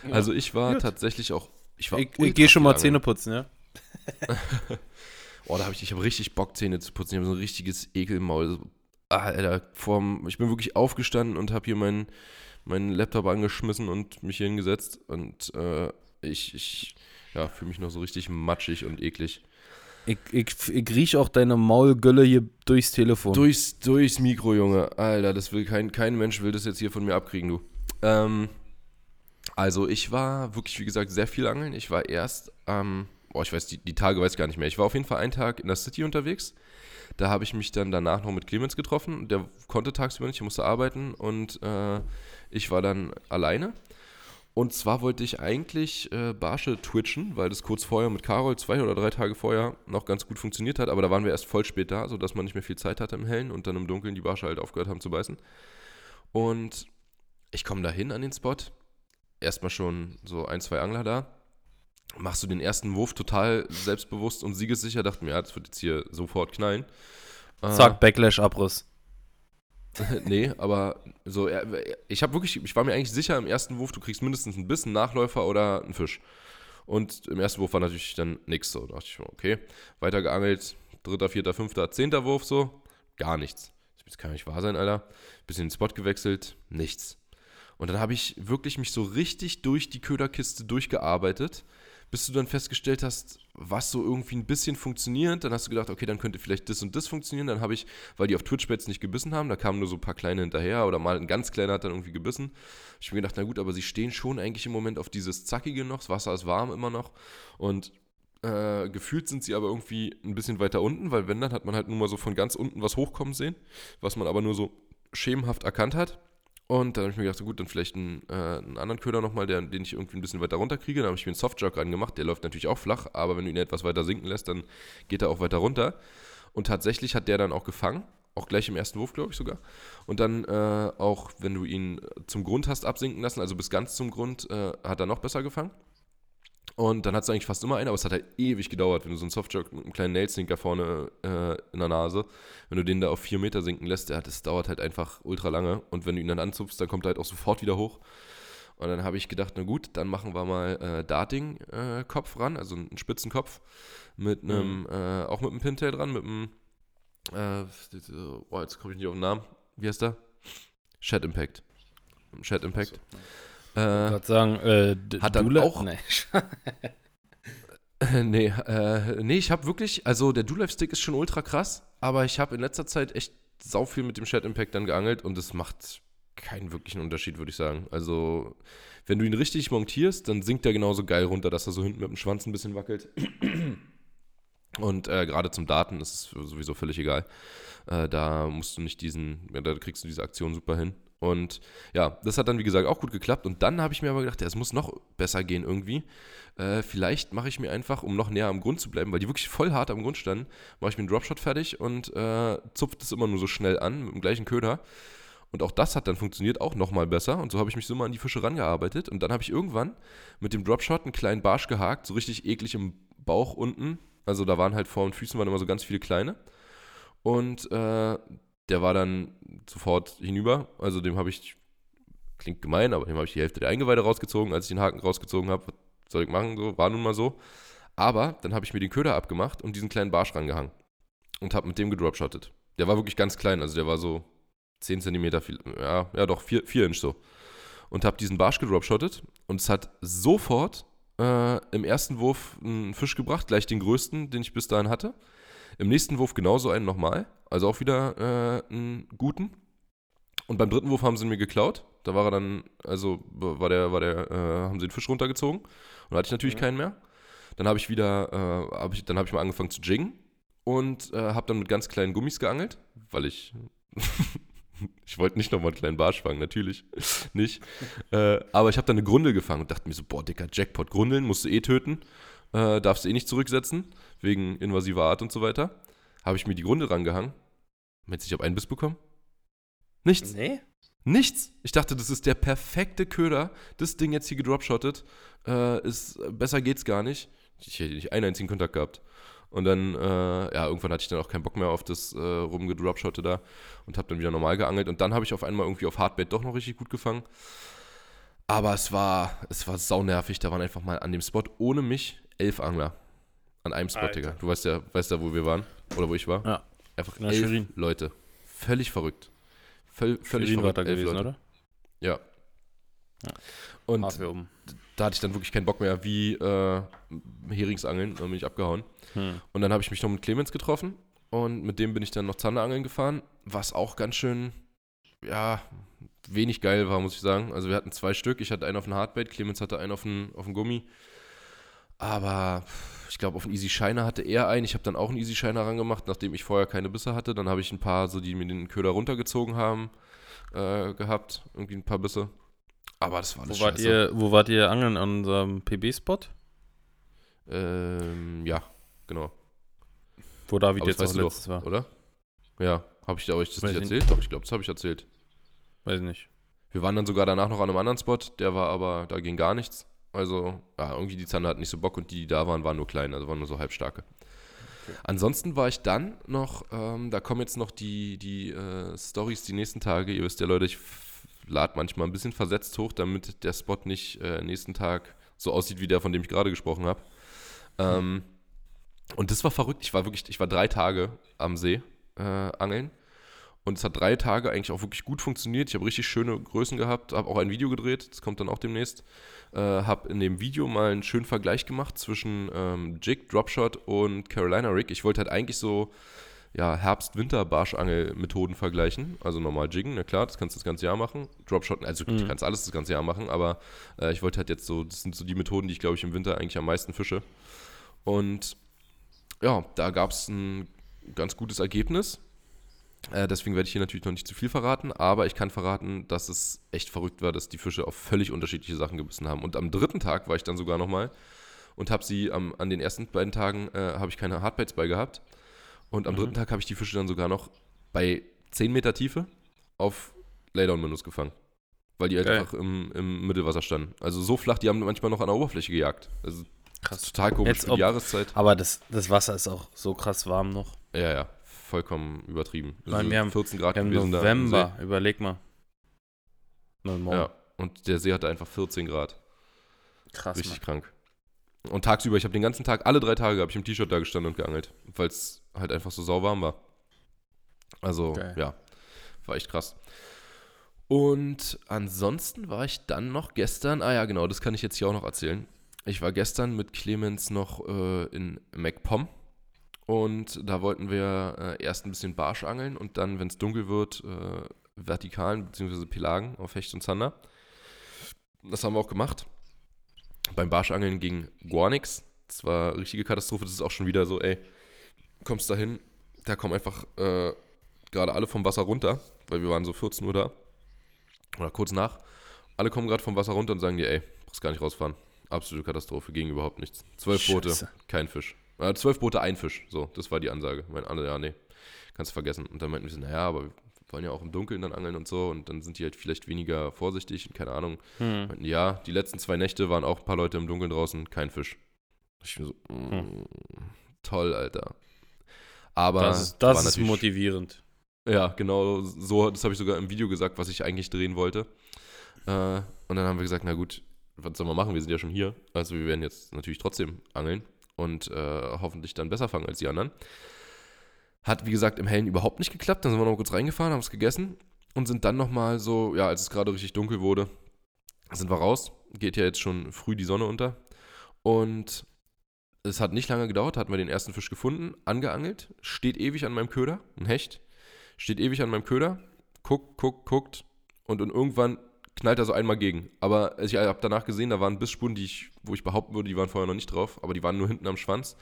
A: Ja.
B: Also ich war
A: Gut.
B: tatsächlich auch. Ich, war
A: Ich, ich gehe schon mal. Zähne putzen, ja?
B: Oh, da habe ich, ich habe richtig Bock, Zähne zu putzen. Ich habe so ein richtiges Ekelmaul. Ah, Alter, vorm, ich bin wirklich aufgestanden und habe hier meinen meinen Laptop angeschmissen und mich hier hingesetzt. Und äh, ich, ich ja, fühle mich noch so richtig matschig und eklig.
A: Ich, ich, ich riech auch deine Maulgölle hier durchs Telefon.
B: Durchs, durchs Mikro, Junge. Alter, das will kein, kein Mensch will das jetzt hier von mir abkriegen, du. Ähm, also ich war wirklich, wie gesagt, sehr viel angeln. Ich war erst am, boah, ich weiß, die, die Tage weiß ich gar nicht mehr. Ich war auf jeden Fall einen Tag in der City unterwegs. Da habe ich mich dann danach noch mit Clemens getroffen. Der konnte tagsüber nicht, musste arbeiten und äh, ich war dann alleine. Und zwar wollte ich eigentlich äh, Barsche twitchen, weil das kurz vorher mit Carol, zwei oder drei Tage vorher, noch ganz gut funktioniert hat. Aber da waren wir erst voll spät da, sodass man nicht mehr viel Zeit hatte im Hellen und dann im Dunkeln die Barsche halt aufgehört haben zu beißen. Und ich komme da hin an den Spot. Erstmal schon so ein, zwei Angler da. Machst du den ersten Wurf total selbstbewusst und siegessicher. Dachte mir, ja, das wird jetzt hier sofort knallen.
A: Zack, Backlash, Abriss.
B: nee, aber so, ich habe wirklich, ich war mir eigentlich sicher im ersten Wurf, du kriegst mindestens ein bisschen Nachläufer oder einen Fisch. Und im ersten Wurf war natürlich dann nichts so. Da dachte ich mir, okay, weiter geangelt, dritter, vierter, fünfter, zehnter Wurf so, gar nichts. Das kann nicht wahr sein, Alter. Bisschen den Spot gewechselt, nichts. Und dann habe ich wirklich mich so richtig durch die Köderkiste durchgearbeitet bis du dann festgestellt hast, was so irgendwie ein bisschen funktioniert. Dann hast du gedacht, okay, dann könnte vielleicht das und das funktionieren. Dann habe ich, weil die auf Twitch-Bets nicht gebissen haben, da kamen nur so ein paar kleine hinterher oder mal ein ganz kleiner hat dann irgendwie gebissen. Ich habe mir gedacht, na gut, aber sie stehen schon eigentlich im Moment auf dieses Zackige noch. Das Wasser ist warm immer noch. Und äh, gefühlt sind sie aber irgendwie ein bisschen weiter unten, weil wenn, dann hat man halt nur mal so von ganz unten was hochkommen sehen, was man aber nur so schemenhaft erkannt hat. Und dann habe ich mir gedacht, so gut, dann vielleicht einen, äh, einen anderen Köder nochmal, den ich irgendwie ein bisschen weiter runter kriege. Dann habe ich mir einen Softjog reingemacht, der läuft natürlich auch flach, aber wenn du ihn etwas weiter sinken lässt, dann geht er auch weiter runter. Und tatsächlich hat der dann auch gefangen, auch gleich im ersten Wurf, glaube ich sogar. Und dann äh, auch, wenn du ihn zum Grund hast absinken lassen, also bis ganz zum Grund, äh, hat er noch besser gefangen. Und dann hat es eigentlich fast immer einen, aber es hat halt ewig gedauert, wenn du so einen Softjerk mit einem kleinen Nailsinker vorne äh, in der Nase, wenn du den da auf vier Meter sinken lässt, ja, das dauert halt einfach ultra lange. Und wenn du ihn dann anzupfst, dann kommt er halt auch sofort wieder hoch. Und dann habe ich gedacht, na gut, dann machen wir mal äh, Darting-Kopf äh, ran, also einen Spitzenkopf mit einem, mhm. äh, auch mit einem Pintail dran, mit einem, äh, oh, jetzt komme ich nicht auf den Namen. Wie heißt der? Shed Impact. Shed Impact. So.
A: Äh, ich wollte sagen, äh,
B: hat dann auch. Nee. nee, äh, nee, ich habe wirklich, also der Do-Life-Stick ist schon ultra krass, aber ich habe in letzter Zeit echt sau viel mit dem Shed Impact dann geangelt und es macht keinen wirklichen Unterschied, würde ich sagen. Also, wenn du ihn richtig montierst, dann sinkt er genauso geil runter, dass er so hinten mit dem Schwanz ein bisschen wackelt. Und äh, gerade zum Daten ist es sowieso völlig egal. Äh, da musst du nicht diesen, ja, da kriegst du diese Aktion super hin. Und ja, das hat dann, wie gesagt, auch gut geklappt. Und dann habe ich mir aber gedacht, ja, es muss noch besser gehen irgendwie. Äh, vielleicht mache ich mir einfach, um noch näher am Grund zu bleiben, weil die wirklich voll hart am Grund standen, mache ich mir einen Dropshot fertig und äh, zupft es immer nur so schnell an mit dem gleichen Köder. Und auch das hat dann funktioniert, auch nochmal besser. Und so habe ich mich so mal an die Fische rangearbeitet. Und dann habe ich irgendwann mit dem Dropshot einen kleinen Barsch gehakt, so richtig eklig im Bauch unten. Also da waren halt vor den Füßen waren immer so ganz viele kleine. Und äh, der war dann sofort hinüber. Also dem habe ich, klingt gemein, aber dem habe ich die Hälfte der Eingeweide rausgezogen, als ich den Haken rausgezogen habe. Was soll ich machen? So, war nun mal so. Aber dann habe ich mir den Köder abgemacht und diesen kleinen Barsch rangehangen. Und habe mit dem gedropshottet. Der war wirklich ganz klein, also der war so 10 cm, ja, ja doch, 4, 4 Inch so. Und habe diesen Barsch gedropshottet und es hat sofort äh, im ersten Wurf einen Fisch gebracht, gleich den größten, den ich bis dahin hatte. Im nächsten Wurf genauso einen nochmal. Also auch wieder äh, einen guten. Und beim dritten Wurf haben sie ihn mir geklaut. Da war er dann, also war der, war der, äh, haben sie den Fisch runtergezogen. Und da hatte ich natürlich mhm. keinen mehr. Dann habe ich wieder, äh, hab ich, dann habe ich mal angefangen zu jiggen und äh, habe dann mit ganz kleinen Gummis geangelt, weil ich, ich wollte nicht nochmal einen kleinen Barsch fangen, natürlich nicht. Äh, aber ich habe dann eine Grundel gefangen und dachte mir so, boah, dicker Jackpot, Grundeln musst du eh töten, äh, darfst du eh nicht zurücksetzen wegen invasiver Art und so weiter. Habe ich mir die Grunde rangehangen. Meinst du, ich habe einen Biss bekommen? Nichts.
A: Nee?
B: Nichts. Ich dachte, das ist der perfekte Köder. Das Ding jetzt hier gedropshottet. Äh, ist, besser geht's gar nicht. Ich hätte nicht einen einzigen Kontakt gehabt. Und dann, äh, ja, irgendwann hatte ich dann auch keinen Bock mehr auf das äh, rumgedropshotte da und habe dann wieder normal geangelt. Und dann habe ich auf einmal irgendwie auf Hardbait doch noch richtig gut gefangen. Aber es war, es war saunervig. Da waren einfach mal an dem Spot ohne mich elf Angler. An einem Spot, Alter. Digga. Du weißt ja, weißt ja, wo wir waren. Oder wo ich war.
A: Ja.
B: Einfach Na, elf Schwerin. Leute. Völlig verrückt. Völ, völlig Schwerin verrückt.
A: war da gewesen,
B: Leute.
A: oder?
B: Ja. ja. Und da hatte ich dann wirklich keinen Bock mehr, wie äh, Heringsangeln. Dann bin ich abgehauen. Hm. Und dann habe ich mich noch mit Clemens getroffen. Und mit dem bin ich dann noch Zanderangeln gefahren. Was auch ganz schön, ja, wenig geil war, muss ich sagen. Also wir hatten zwei Stück. Ich hatte einen auf den Hardbait, Clemens hatte einen auf den Gummi. Aber ich glaube, auf einen Easy Shiner hatte er einen. Ich habe dann auch einen Easy Shiner rangemacht, nachdem ich vorher keine Bisse hatte. Dann habe ich ein paar, so die mir den Köder runtergezogen haben, äh, gehabt. Irgendwie ein paar Bisse. Aber das war alles
A: Wo wart,
B: scheiße.
A: ihr, wo wart ihr angeln? An unserem PB-Spot?
B: Ähm, ja, genau.
A: Wo David
B: Aber
A: jetzt auch letztes war.
B: Oder? Ja, habe ich, ich das
A: Weiß
B: nicht
A: ich
B: erzählt? Doch, ich glaube, das habe ich erzählt.
A: Weiß nicht.
B: Wir waren dann sogar danach noch an einem anderen Spot, der war aber, da ging gar nichts. Also, ja, irgendwie die Zander hatten nicht so Bock und die, die da waren, waren nur klein, also waren nur so halbstarke. Ansonsten war ich dann noch, ähm, da kommen jetzt noch die, die äh, Stories die nächsten Tage. Ihr wisst ja, Leute, ich lade manchmal ein bisschen versetzt hoch, damit der Spot nicht äh, nächsten Tag so aussieht wie der, von dem ich gerade gesprochen habe. Ähm, und das war verrückt. Ich war wirklich, ich war drei Tage am See äh, angeln. Und es hat drei Tage eigentlich auch wirklich gut funktioniert. Ich habe richtig schöne Größen gehabt, habe auch ein Video gedreht, das kommt dann auch demnächst. Äh, habe in dem Video mal einen schönen Vergleich gemacht zwischen ähm, Jig, Dropshot und Carolina Rig. Ich wollte halt eigentlich so ja, Herbst-Winter-Barschangel-Methoden vergleichen. Also normal Jiggen, na klar, das kannst du das ganze Jahr machen. Dropshot, also du kannst alles das ganze Jahr machen, aber äh, ich wollte halt jetzt so, das sind so die Methoden, die ich glaube ich im Winter eigentlich am meisten fische. Und ja, da gab es ein ganz gutes Ergebnis. Äh, deswegen werde ich hier natürlich noch nicht zu viel verraten, aber ich kann verraten, dass es echt verrückt war, dass die Fische auf völlig unterschiedliche Sachen gebissen haben. Und am dritten Tag war ich dann sogar nochmal und habe sie am, an den ersten beiden Tagen äh, habe ich keine Hardbites bei gehabt. Und am dritten Tag habe ich die Fische dann sogar noch bei 10 Meter Tiefe auf Laydown-Minus gefangen. Weil die halt
A: Geil.
B: einfach im, im Mittelwasser standen. Also so flach, die haben manchmal noch an der Oberfläche gejagt. Also
A: Krass.
B: total komisch
A: Jetzt
B: für
A: ob-
B: die Jahreszeit.
A: Aber das, das Wasser ist auch so krass warm noch.
B: Ja, ja, vollkommen übertrieben.
A: Nein, wir haben-
B: 14 Grad
A: Wir haben
B: gewesen.
A: November, überleg mal.
B: Ja, und der See hatte einfach 14 Grad.
A: Krass,
B: Richtig
A: Mann.
B: krank. Und tagsüber, ich habe den ganzen Tag, alle drei Tage habe ich im T-Shirt da gestanden und geangelt, weil es halt einfach so sauwarm war. Also,
A: Geil.
B: ja, war echt krass. Und ansonsten war ich dann noch gestern, ah ja, genau, das kann ich jetzt hier auch noch erzählen. Ich war gestern mit Clemens noch äh, in MacPom und da wollten wir äh, erst ein bisschen Barsch angeln und dann, wenn es dunkel wird, äh, Vertikalen bzw. Pelagen auf Hecht und Zander. Das haben wir auch gemacht. Beim Barschangeln ging gar nichts. Das war eine richtige Katastrophe. Das ist auch schon wieder so, ey, kommst da hin, da kommen einfach äh, gerade alle vom Wasser runter, weil wir waren so 14 Uhr da. Oder kurz nach. Alle kommen gerade vom Wasser runter und sagen dir, ey, brauchst gar nicht rausfahren. Absolute Katastrophe, ging überhaupt nichts. Zwölf Boote, kein Fisch. Äh, zwölf Boote, ein Fisch. So, das war die Ansage. Mein andere, ja, nee, kannst du vergessen. Und dann meinten wir so, naja, aber wir wollen ja auch im Dunkeln dann angeln und so. Und dann sind die halt vielleicht weniger vorsichtig und keine Ahnung.
A: Hm.
B: Meinten, ja, die letzten zwei Nächte waren auch ein paar Leute im Dunkeln draußen, kein Fisch. Ich bin so, mm,
A: Hm.
B: toll, Alter. Aber
A: Das ist, das ist motivierend.
B: ja, genau so, das habe ich sogar im Video gesagt, was ich eigentlich drehen wollte. Äh, und dann haben wir gesagt, na gut, was soll man machen? Wir sind ja schon hier. Also wir werden jetzt natürlich trotzdem angeln und äh, hoffentlich dann besser fangen als die anderen. Hat, wie gesagt, im Hellen überhaupt nicht geklappt. Dann sind wir noch kurz reingefahren, haben es gegessen und sind dann nochmal so, ja, als es gerade richtig dunkel wurde, sind wir raus. Geht ja jetzt schon früh die Sonne unter. Und es hat nicht lange gedauert, hatten wir den ersten Fisch gefunden, angeangelt, steht ewig an meinem Köder, ein Hecht, steht ewig an meinem Köder, guckt, guckt, guckt und, und irgendwann knallt er so einmal gegen. Aber ich habe danach gesehen, da waren Bissspuren, die ich, wo ich behaupten würde, die waren vorher noch nicht drauf, aber die waren nur hinten am Schwanz.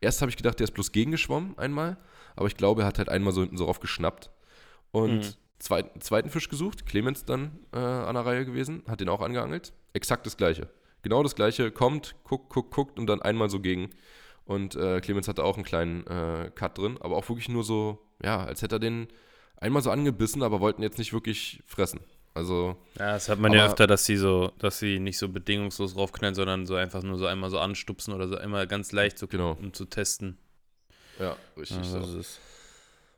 B: Erst habe ich gedacht, der ist bloß gegengeschwommen einmal, aber ich glaube, er hat halt einmal so hinten so drauf geschnappt. Und
A: Mhm.
B: zweiten, zweiten Fisch gesucht, Clemens dann äh, an der Reihe gewesen, hat den auch angeangelt. Exakt das gleiche. Genau das gleiche, kommt, guckt, guckt, guckt und dann einmal so gegen. Und äh, Clemens hatte auch einen kleinen äh, Cut drin, aber auch wirklich nur so, ja, als hätte er den einmal so angebissen, aber wollten jetzt nicht wirklich fressen. Also,
A: Ja, das hat man ja
B: Aber-
A: öfter, dass sie so, dass sie nicht so bedingungslos draufknallen, sondern so einfach nur so einmal so anstupsen oder so einmal ganz leicht, so,
B: Genau.
A: um zu testen.
B: ja, richtig
A: Ja,
B: so.
A: ist-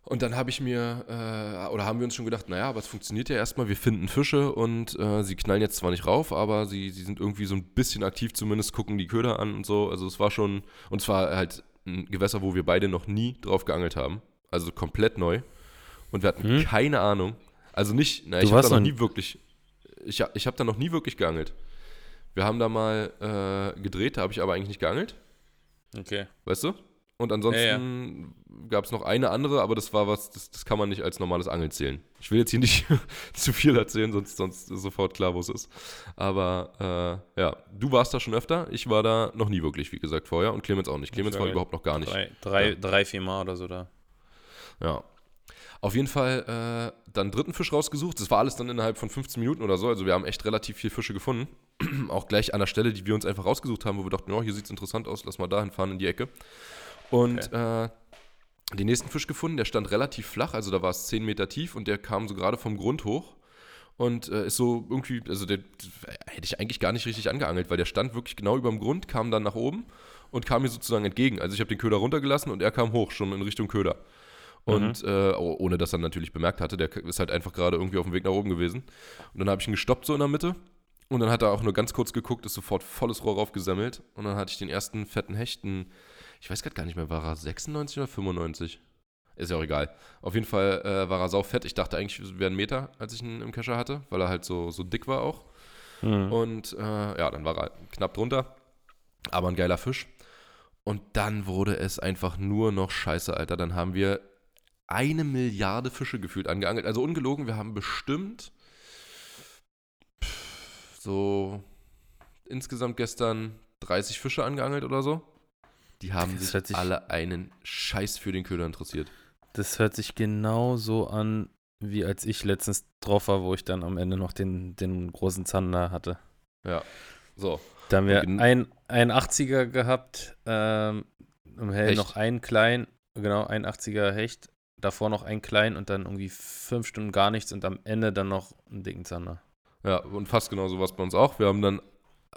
B: Und dann habe ich mir, äh, oder haben wir uns schon gedacht, naja, aber es funktioniert ja erstmal, wir finden Fische und äh, sie knallen jetzt zwar nicht rauf, aber sie, sie sind irgendwie so ein bisschen aktiv zumindest, gucken die Köder an und so. Also es war schon, und es war halt ein Gewässer, wo wir beide noch nie drauf geangelt haben. Also komplett neu. Und wir hatten
A: Hm?
B: keine Ahnung. Also nicht, na, ich habe da noch nie wirklich, ich, ich habe da noch nie wirklich geangelt. Wir haben da mal äh, gedreht, da habe ich aber eigentlich nicht geangelt.
A: Okay.
B: Weißt du? Und ansonsten gab es noch eine andere, aber das war was, das, das kann man nicht als normales Angeln zählen. Ich will jetzt hier nicht zu viel erzählen, sonst, sonst ist sofort klar, wo es ist. Aber äh, ja, du warst da schon öfter. Ich war da noch nie wirklich, wie gesagt, vorher und Clemens auch nicht. Clemens war überhaupt noch gar nicht.
A: Drei, drei, ja. drei vier Mal oder so da.
B: Ja. Auf jeden Fall äh, dann dritten Fisch rausgesucht. Das war alles dann innerhalb von 15 Minuten oder so. Also wir haben echt relativ viel Fische gefunden. auch gleich an der Stelle, die wir uns einfach rausgesucht haben, wo wir dachten, oh, hier sieht es interessant aus, lass mal dahin fahren in die Ecke. Und okay. äh, den nächsten Fisch gefunden, der stand relativ flach, also da war es 10 Meter tief und der kam so gerade vom Grund hoch und äh, ist so irgendwie, also der, hätte ich eigentlich gar nicht richtig angeangelt, weil der stand wirklich genau über dem Grund, kam dann nach oben und kam mir sozusagen entgegen. Also ich habe den Köder runtergelassen und er kam hoch, schon in Richtung Köder. Und mhm. äh, ohne dass er natürlich bemerkt hatte, der ist halt einfach gerade irgendwie auf dem Weg nach oben gewesen. Und dann habe ich ihn gestoppt so in der Mitte. Und dann hat er auch nur ganz kurz geguckt, ist sofort volles Rohr raufgesammelt. Und dann hatte ich den ersten fetten Hechten ich weiß gerade gar nicht mehr, war er 96 oder 95? Ist ja auch egal. Auf jeden Fall äh, war er sau fett. Ich dachte eigentlich, es wäre ein Meter, als ich ihn im Kescher hatte, weil er halt so, so dick war auch. Mhm. Und äh, ja, dann war er knapp drunter. Aber ein geiler Fisch. Und dann wurde es einfach nur noch scheiße, Alter. Dann haben wir eine Milliarde Fische gefühlt angeangelt. Also ungelogen, wir haben bestimmt so insgesamt gestern 30 Fische angeangelt oder so. Die haben sich, sich alle einen Scheiß für den Köder interessiert.
A: Das hört sich genau so an, wie als ich letztens drauf war, wo ich dann am Ende noch den, den großen Zander hatte.
B: Ja, so.
A: Da haben wir ein, ein 80er gehabt, ähm, im Hell noch einen klein, genau, ein 80er Hecht, davor noch ein klein und dann irgendwie fünf Stunden gar nichts und am Ende dann noch einen dicken Zander.
B: Ja, und fast genau so war bei uns auch. Wir haben dann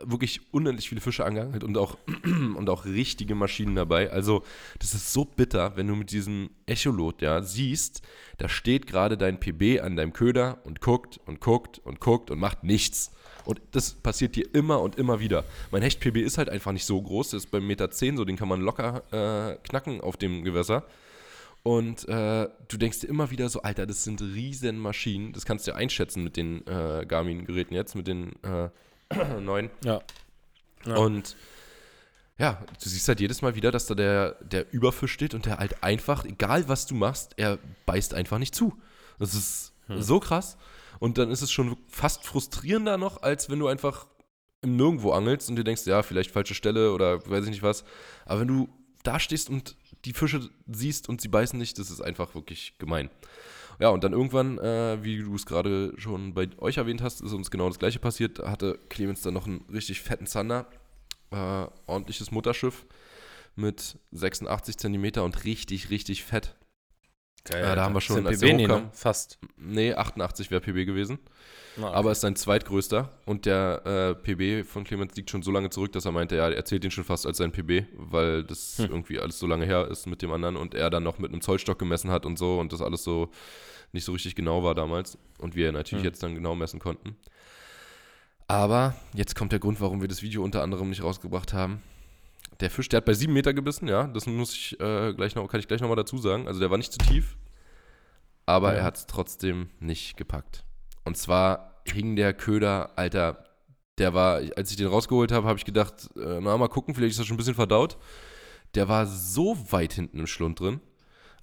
B: wirklich unendlich viele Fische angeangelt und auch, und auch richtige Maschinen dabei. Also, das ist so bitter, wenn du mit diesem Echolot ja, siehst, da steht gerade dein PB an deinem Köder und guckt und guckt und guckt und macht nichts. Und das passiert dir immer und immer wieder. Mein Hecht-PB ist halt einfach nicht so groß, das ist beim Meter 10 so, den kann man locker äh, knacken auf dem Gewässer. Und äh, du denkst dir immer wieder so, Alter, das sind riesen Maschinen. Das kannst du ja einschätzen mit den äh, Garmin-Geräten jetzt, mit den äh, neun.
A: Ja.
B: ja. Und ja, du siehst halt jedes Mal wieder, dass da der, der Überfisch steht und der halt einfach, egal was du machst, er beißt einfach nicht zu. Das ist hm. so krass. Und dann ist es schon fast frustrierender noch, als wenn du einfach im Nirgendwo angelst und dir denkst, ja, vielleicht falsche Stelle oder weiß ich nicht was. Aber wenn du da stehst und die Fische siehst und sie beißen nicht, das ist einfach wirklich gemein. Ja, und dann irgendwann, äh, wie du es gerade schon bei euch erwähnt hast, ist uns genau das gleiche passiert. Da hatte Clemens dann noch einen richtig fetten Zander, äh, ordentliches Mutterschiff mit 86 Zentimeter und richtig, richtig fett.
A: Geil, äh, da haben wir schon, als PB,
B: der
A: ne?
B: fast. Nee, 88 wäre PB gewesen. Ah, okay. Aber ist sein zweitgrößter und der äh, PB von Clemens liegt schon so lange zurück, dass er meinte, ja, er zählt ihn schon fast als sein PB, weil das hm. irgendwie alles so lange her ist mit dem anderen und er dann noch mit einem Zollstock gemessen hat und so und das alles so nicht so richtig genau war damals und wir natürlich hm. jetzt dann genau messen konnten. Aber jetzt kommt der Grund, warum wir das Video unter anderem nicht rausgebracht haben. Der Fisch, der hat bei sieben Meter gebissen, ja, das muss ich äh, gleich noch, kann ich gleich nochmal dazu sagen. Also der war nicht zu tief, aber ja. er hat es trotzdem nicht gepackt. Und zwar hing der Köder, Alter, der war, als ich den rausgeholt habe, habe ich gedacht, äh, na, mal gucken, vielleicht ist er schon ein bisschen verdaut. Der war so weit hinten im Schlund drin.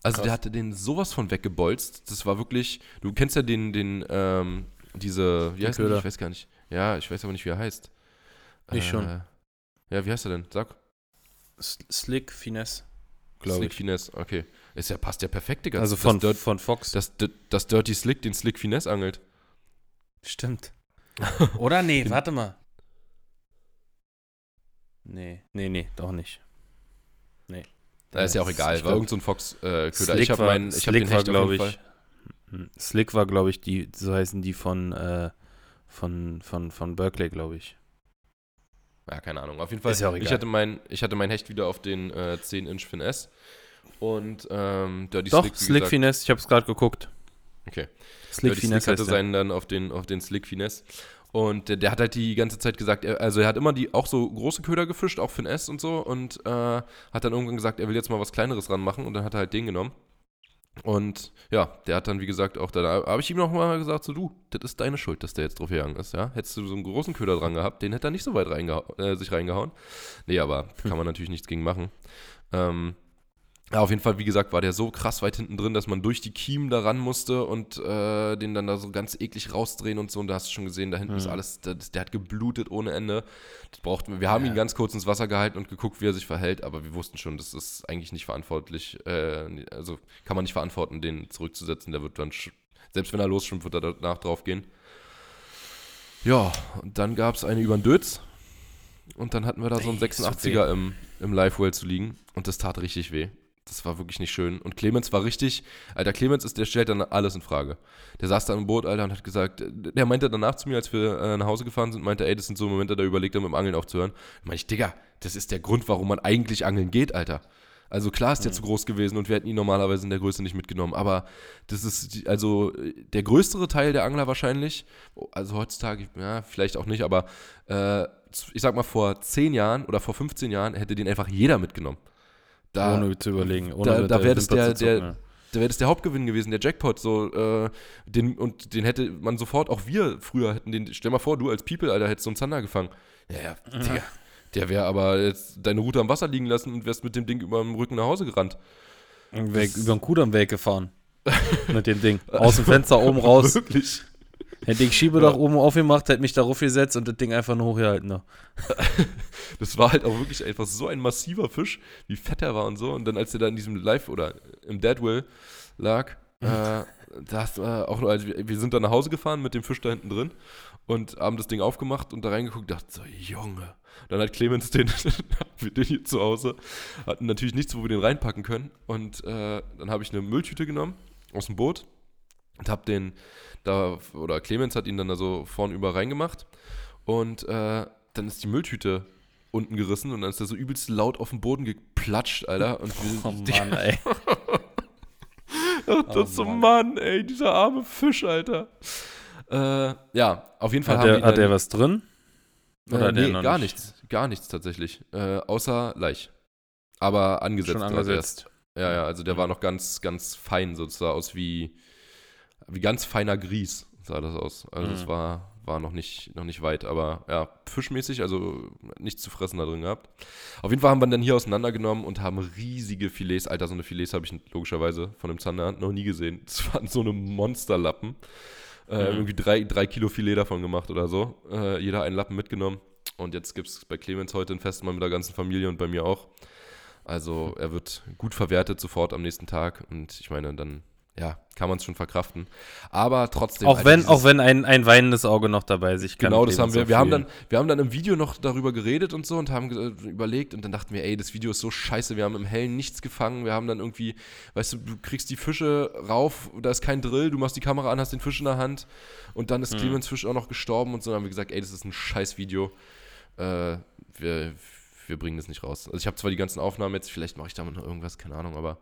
B: Also Krass. der hatte den sowas von weggebolzt. Das war wirklich, du kennst ja den, den, ähm, diese, wie heißt der? Ich weiß gar nicht. Ja, ich weiß aber nicht, wie er heißt.
A: Ich äh, schon.
B: Ja, wie heißt er denn? Sag.
A: Slick Finesse.
B: Slick ich. Finesse, okay. Ist ja, passt ja perfekt, Digga.
A: Also von, das, von Fox.
B: Das, das, das Dirty Slick, den Slick Finesse angelt.
A: Stimmt. Oder nee, warte mal. Nee, nee, nee, doch nicht. Nee.
B: Da ist ja auch egal, war irgend so ein Fox-Köder.
A: Äh, ich habe meinen, ich habe den Hecht glaube ich. Hm, Slick war, glaube ich, die, so heißen die von, äh, von, von, von Berkeley, glaube ich.
B: Ja, keine Ahnung. Auf jeden Fall, ja ich, hatte mein, ich hatte mein Hecht wieder auf den äh, 10-Inch Finesse. Und ähm,
A: Dirty Doch, Slick, Slick Finesse, ich habe es gerade geguckt.
B: Okay. Slick Finesse hatte seinen dann auf den, auf den Slick Finesse. Und der, der, hat halt die ganze Zeit gesagt, er, also er hat immer die auch so große Köder gefischt, auch Finesse und so. Und äh, hat dann irgendwann gesagt, er will jetzt mal was Kleineres ranmachen. Und dann hat er halt den genommen. Und ja, der hat dann, wie gesagt, auch da habe ich ihm nochmal gesagt, so du, das ist deine Schuld, dass der jetzt drauf gegangen ist, ja. Hättest du so einen großen Köder dran gehabt, den hätte er nicht so weit reingeha äh, sich reingehauen. Nee, aber kann man natürlich nichts gegen machen. Ähm, Ja, auf jeden Fall, wie gesagt, war der so krass weit hinten drin, dass man durch die Kiemen da ran musste und äh, den dann da so ganz eklig rausdrehen und so. Und da hast du schon gesehen, da hinten mhm. ist alles, der, der, hat geblutet ohne Ende. Das braucht, wir haben ja. ihn ganz kurz ins Wasser gehalten und geguckt, wie er sich verhält, aber wir wussten schon, das ist eigentlich nicht verantwortlich, äh, also kann man nicht verantworten, den zurückzusetzen. Der wird dann, selbst wenn er losschwimmt, wird er danach drauf gehen. Ja, und dann gab es eine über den Dötz. Und dann hatten wir da so einen 86er im, im Live-Well zu liegen. Und das tat richtig weh. Das war wirklich nicht schön. Und Clemens war richtig, Alter, Clemens ist, der stellt dann alles in Frage. Der saß da im Boot, Alter, und hat gesagt, der meinte danach zu mir, als wir äh, nach Hause gefahren sind, meinte, ey, das sind so Momente, da überlegt er mit dem Angeln aufzuhören. Da meinte ich, Digga, das ist der Grund, warum man eigentlich angeln geht, Alter. Also klar ist der mhm. zu groß gewesen und wir hätten ihn normalerweise in der Größe nicht mitgenommen. Aber das ist also der größere Teil der Angler wahrscheinlich. Also heutzutage, ja, vielleicht auch nicht, aber äh, ich sag mal, vor 10 Jahren oder vor 15 Jahren hätte den einfach jeder mitgenommen.
A: Da, ohne zu überlegen. Ohne
B: da, da wäre das der, der, der, da wäre das der Hauptgewinn gewesen, der Jackpot. So, äh, den, und den hätte man sofort, auch wir früher hätten den, stell mal vor, du als People, Alter, hättest so einen Zander gefangen. Ja, ja, Digga. Der wäre aber jetzt deine Route am Wasser liegen lassen und wärst mit dem Ding über dem Rücken nach Hause gerannt.
A: Weg, über den Kudamm weggefahren. mit dem Ding. Aus dem Fenster oben raus. Wirklich. Hätte ich Schiebe ja. doch oben aufgemacht, hätte mich darauf gesetzt und das Ding einfach nur hochgehalten. Ne?
B: das war halt auch wirklich einfach so ein massiver Fisch, wie fett er war und so. Und dann, als er da in diesem Live oder im Deadwill lag, äh, das war auch nur, also wir, sind dann nach Hause gefahren mit dem Fisch da hinten drin und haben das Ding aufgemacht und da reingeguckt und dachte so, Junge. Dann hat Clemens den, wir den hier zu Hause, hatten natürlich nichts, wo wir den reinpacken können. Und äh, dann habe ich eine Mülltüte genommen aus dem Boot und habe den da, oder Clemens hat ihn dann da so vornüber reingemacht und äh, dann ist die Mülltüte unten gerissen und dann ist er so übelst laut auf den Boden geplatscht, Alter. Und wir, oh Mann, ey. das oh, so, Mann. ey, dieser arme Fisch, Alter. Äh, ja, auf jeden Fall
A: hat der, Hat der was drin?
B: Oder äh, nee, gar nicht? nichts. Gar nichts tatsächlich. Äh, außer Laich. Aber angesetzt. Schon angesetzt. Ja, ja, also der war noch ganz, ganz fein, so sah aus wie, wie ganz feiner Grieß, sah das aus. Also es mhm. war, war noch nicht, noch nicht weit, aber ja, fischmäßig, also nichts zu fressen da drin gehabt. Auf jeden Fall haben wir dann hier auseinandergenommen und haben riesige Filets, Alter, so eine Filets habe ich logischerweise von dem Zander noch nie gesehen. Das waren so eine Monsterlappen. Äh, mhm. Irgendwie drei, drei Kilo Filet davon gemacht oder so. Äh, jeder einen Lappen mitgenommen. Und jetzt gibt es bei Clemens heute ein Festmahl mit der ganzen Familie und bei mir auch. Also er wird gut verwertet sofort am nächsten Tag. Und ich meine, dann ja, kann man es schon verkraften. Aber trotzdem.
A: Auch wenn, auch wenn ein, ein weinendes Auge noch dabei sich
B: kann. Genau, das haben wir. Wir haben, dann, wir haben dann im Video noch darüber geredet und so und haben überlegt und dann dachten wir, ey, das Video ist so scheiße, wir haben im Hellen nichts gefangen. Wir haben dann irgendwie, weißt du, du kriegst die Fische rauf, da ist kein Drill, du machst die Kamera an, hast den Fisch in der Hand und dann ist mhm. Clemens Fisch auch noch gestorben und so. Dann haben wir gesagt, ey, das ist ein scheiß Video. Äh, wir, wir bringen das nicht raus. Also ich habe zwar die ganzen Aufnahmen jetzt, vielleicht mache ich damit noch irgendwas, keine Ahnung, aber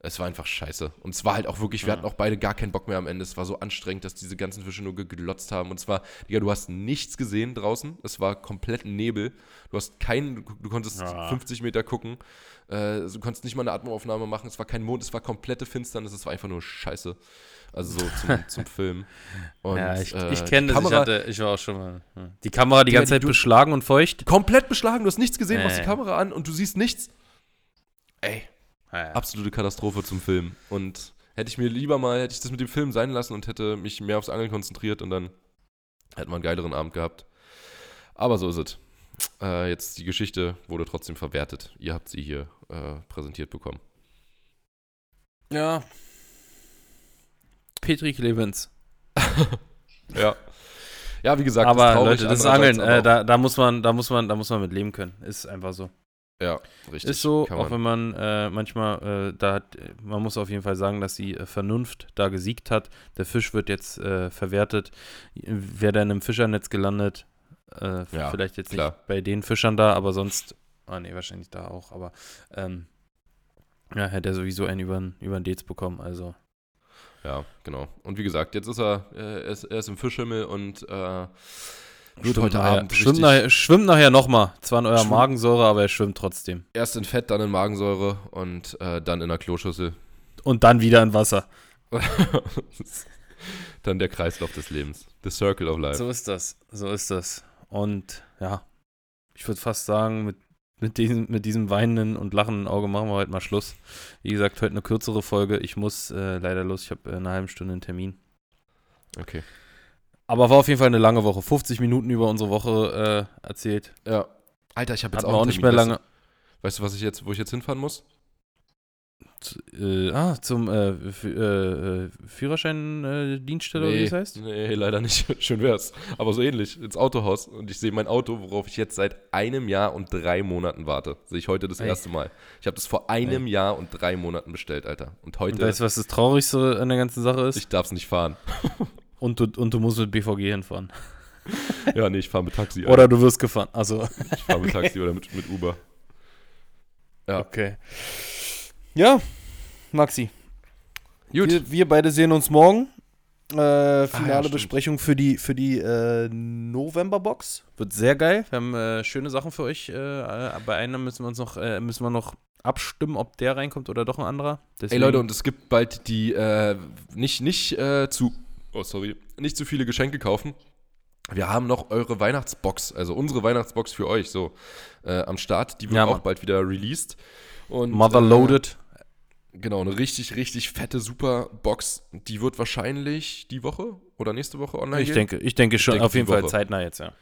B: es war einfach scheiße. Und es war halt auch wirklich, wir hatten auch beide gar keinen Bock mehr am Ende. Es war so anstrengend, dass diese ganzen Fische nur geglotzt haben. Und zwar, Digga, du hast nichts gesehen draußen. Es war komplett Nebel. Du hast keinen, du konntest ja. 50 Meter gucken. Äh, du konntest nicht mal eine Atemaufnahme machen. Es war kein Mond, es war komplette Finsternis. Es war einfach nur scheiße. Also so zum, zum Film.
A: Und, ja, ich, äh, ich kenne das. Ich, hatte, ich war auch schon mal. Die Kamera die, die ganze Zeit beschlagen und feucht.
B: Komplett beschlagen. Du hast nichts gesehen, äh. machst die Kamera an und du siehst nichts. Ey, ja, Absolute Katastrophe zum Film. Und hätte ich mir lieber mal, hätte ich das mit dem Film sein lassen und hätte mich mehr aufs Angeln konzentriert und dann hätte man einen geileren Abend gehabt. Aber so ist es. Äh, jetzt die Geschichte wurde trotzdem verwertet. Ihr habt sie hier äh, präsentiert bekommen.
A: Ja. Petri Clemens.
B: ja. Ja, wie gesagt,
A: aber traurig, Leute, das Angeln, äh, da, da muss man, da muss man, da muss man mit leben können. Ist einfach so.
B: Ja, richtig.
A: Ist so, auch wenn man äh, manchmal, äh, da hat, man muss auf jeden Fall sagen, dass die äh, Vernunft da gesiegt hat. Der Fisch wird jetzt äh, verwertet. Wäre da in einem Fischernetz gelandet, äh, ja, vielleicht jetzt klar. nicht bei den Fischern da, aber sonst, ah nee, wahrscheinlich da auch, aber ähm, ja, hätte er sowieso einen über, über den Dates bekommen, also.
B: Ja, genau. Und wie gesagt, jetzt ist er, äh, er, ist, er ist im Fischhimmel und
A: wird schwimmt heute nachher, Abend schwimmt, nachher, schwimmt nachher nochmal. Zwar in eurer schwimmt. Magensäure, aber er schwimmt trotzdem.
B: Erst in Fett, dann in Magensäure und äh, dann in der Kloschüssel.
A: Und dann wieder in Wasser.
B: dann der Kreislauf des Lebens. The Circle of Life.
A: So ist das. So ist das. Und ja, ich würde fast sagen, mit mit diesem, mit diesem weinenden und lachenden Auge machen wir heute mal Schluss. Wie gesagt, heute eine kürzere Folge. Ich muss äh, leider los. Ich habe äh, eine halbe Stunde einen Termin.
B: Okay.
A: Aber war auf jeden Fall eine lange Woche. 50 Minuten über unsere Woche äh, erzählt.
B: Ja. Alter, ich habe jetzt
A: Hatten
B: auch,
A: auch nicht mehr lange.
B: Weißt du, was ich jetzt, wo ich jetzt hinfahren muss?
A: Z- Äh, ah, zum äh, äh, äh, Führerschein-Dienststelle, oder wie das heißt?
B: nee, leider nicht. Schön wär's. Aber so ähnlich, ins Autohaus. Und ich sehe mein Auto, worauf ich jetzt seit einem Jahr und drei Monaten warte. Sehe ich heute das
A: Ey.
B: erste Mal. Ich habe das vor einem Jahr und drei Monaten bestellt, Alter. Und
A: Und
B: heute,
A: weißt du, was das Traurigste an der ganzen Sache ist?
B: ich darf es nicht fahren.
A: Und du, und du musst mit BVG hinfahren.
B: ja, nee, ich fahre mit Taxi. Alter.
A: Oder du wirst gefahren. Also,
B: Ich fahre mit Taxi oder mit, mit Uber. Ja.
A: okay. Ja, Maxi.
B: Gut.
A: Wir, wir beide sehen uns morgen. Äh, finale
B: stimmt.
A: Besprechung für die, für die äh, November-Box. Wird sehr geil. Wir haben äh, schöne Sachen für euch. Äh, bei einem müssen wir uns noch, äh, müssen wir noch abstimmen, ob der reinkommt oder doch ein anderer.
B: Ey
A: Deswegen-
B: Leute, und es gibt bald die, äh, nicht, nicht zu, oh sorry, nicht zu viele Geschenke kaufen. Wir haben noch eure Weihnachtsbox, also unsere Weihnachtsbox für euch, so äh, am Start. Die wird
A: Ja,
B: auch
A: Mann.
B: bald wieder released. Und,
A: Motherloaded.
B: Äh, genau, eine richtig, richtig fette, super Box. Die wird wahrscheinlich die Woche oder nächste Woche online
A: ich
B: gehen.
A: denke, ich denke schon
B: denke,
A: auf jeden Fall zeitnah jetzt, ja.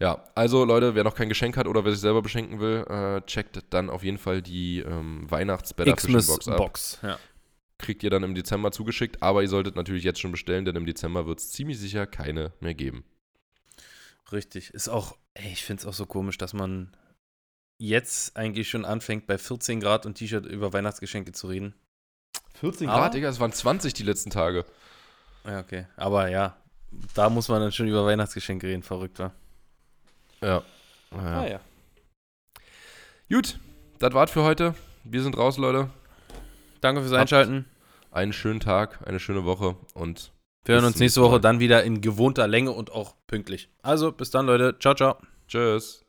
B: Ja, also Leute, wer noch kein Geschenk hat oder wer sich selber beschenken will, äh, checkt dann auf jeden Fall die ähm, Weihnachts-Better Fishing
A: Xmas
B: Box ab.
A: Box. Ja.
B: Kriegt ihr dann im Dezember zugeschickt, aber ihr solltet natürlich jetzt schon bestellen, denn im Dezember wird es ziemlich sicher keine mehr geben.
A: Richtig. Ist auch, ey, ich finde es auch so komisch, dass man jetzt eigentlich schon anfängt, bei 14 Grad und T-Shirt über Weihnachtsgeschenke zu reden.
B: 14
A: Aber-
B: Grad, Digga, es waren 20 die letzten Tage.
A: Ja, okay. Aber ja, da muss man dann schon über Weihnachtsgeschenke reden, verrückt, wa?
B: Ja.
A: Ah, ja.
B: Gut, das war's für heute. Wir sind raus, Leute.
A: Danke fürs Einschalten.
B: Einen schönen Tag, eine schöne Woche und
A: Wir hören uns nächste Woche dann wieder in gewohnter Länge und auch pünktlich. Also, bis dann, Leute. Ciao, ciao.
B: tschüss.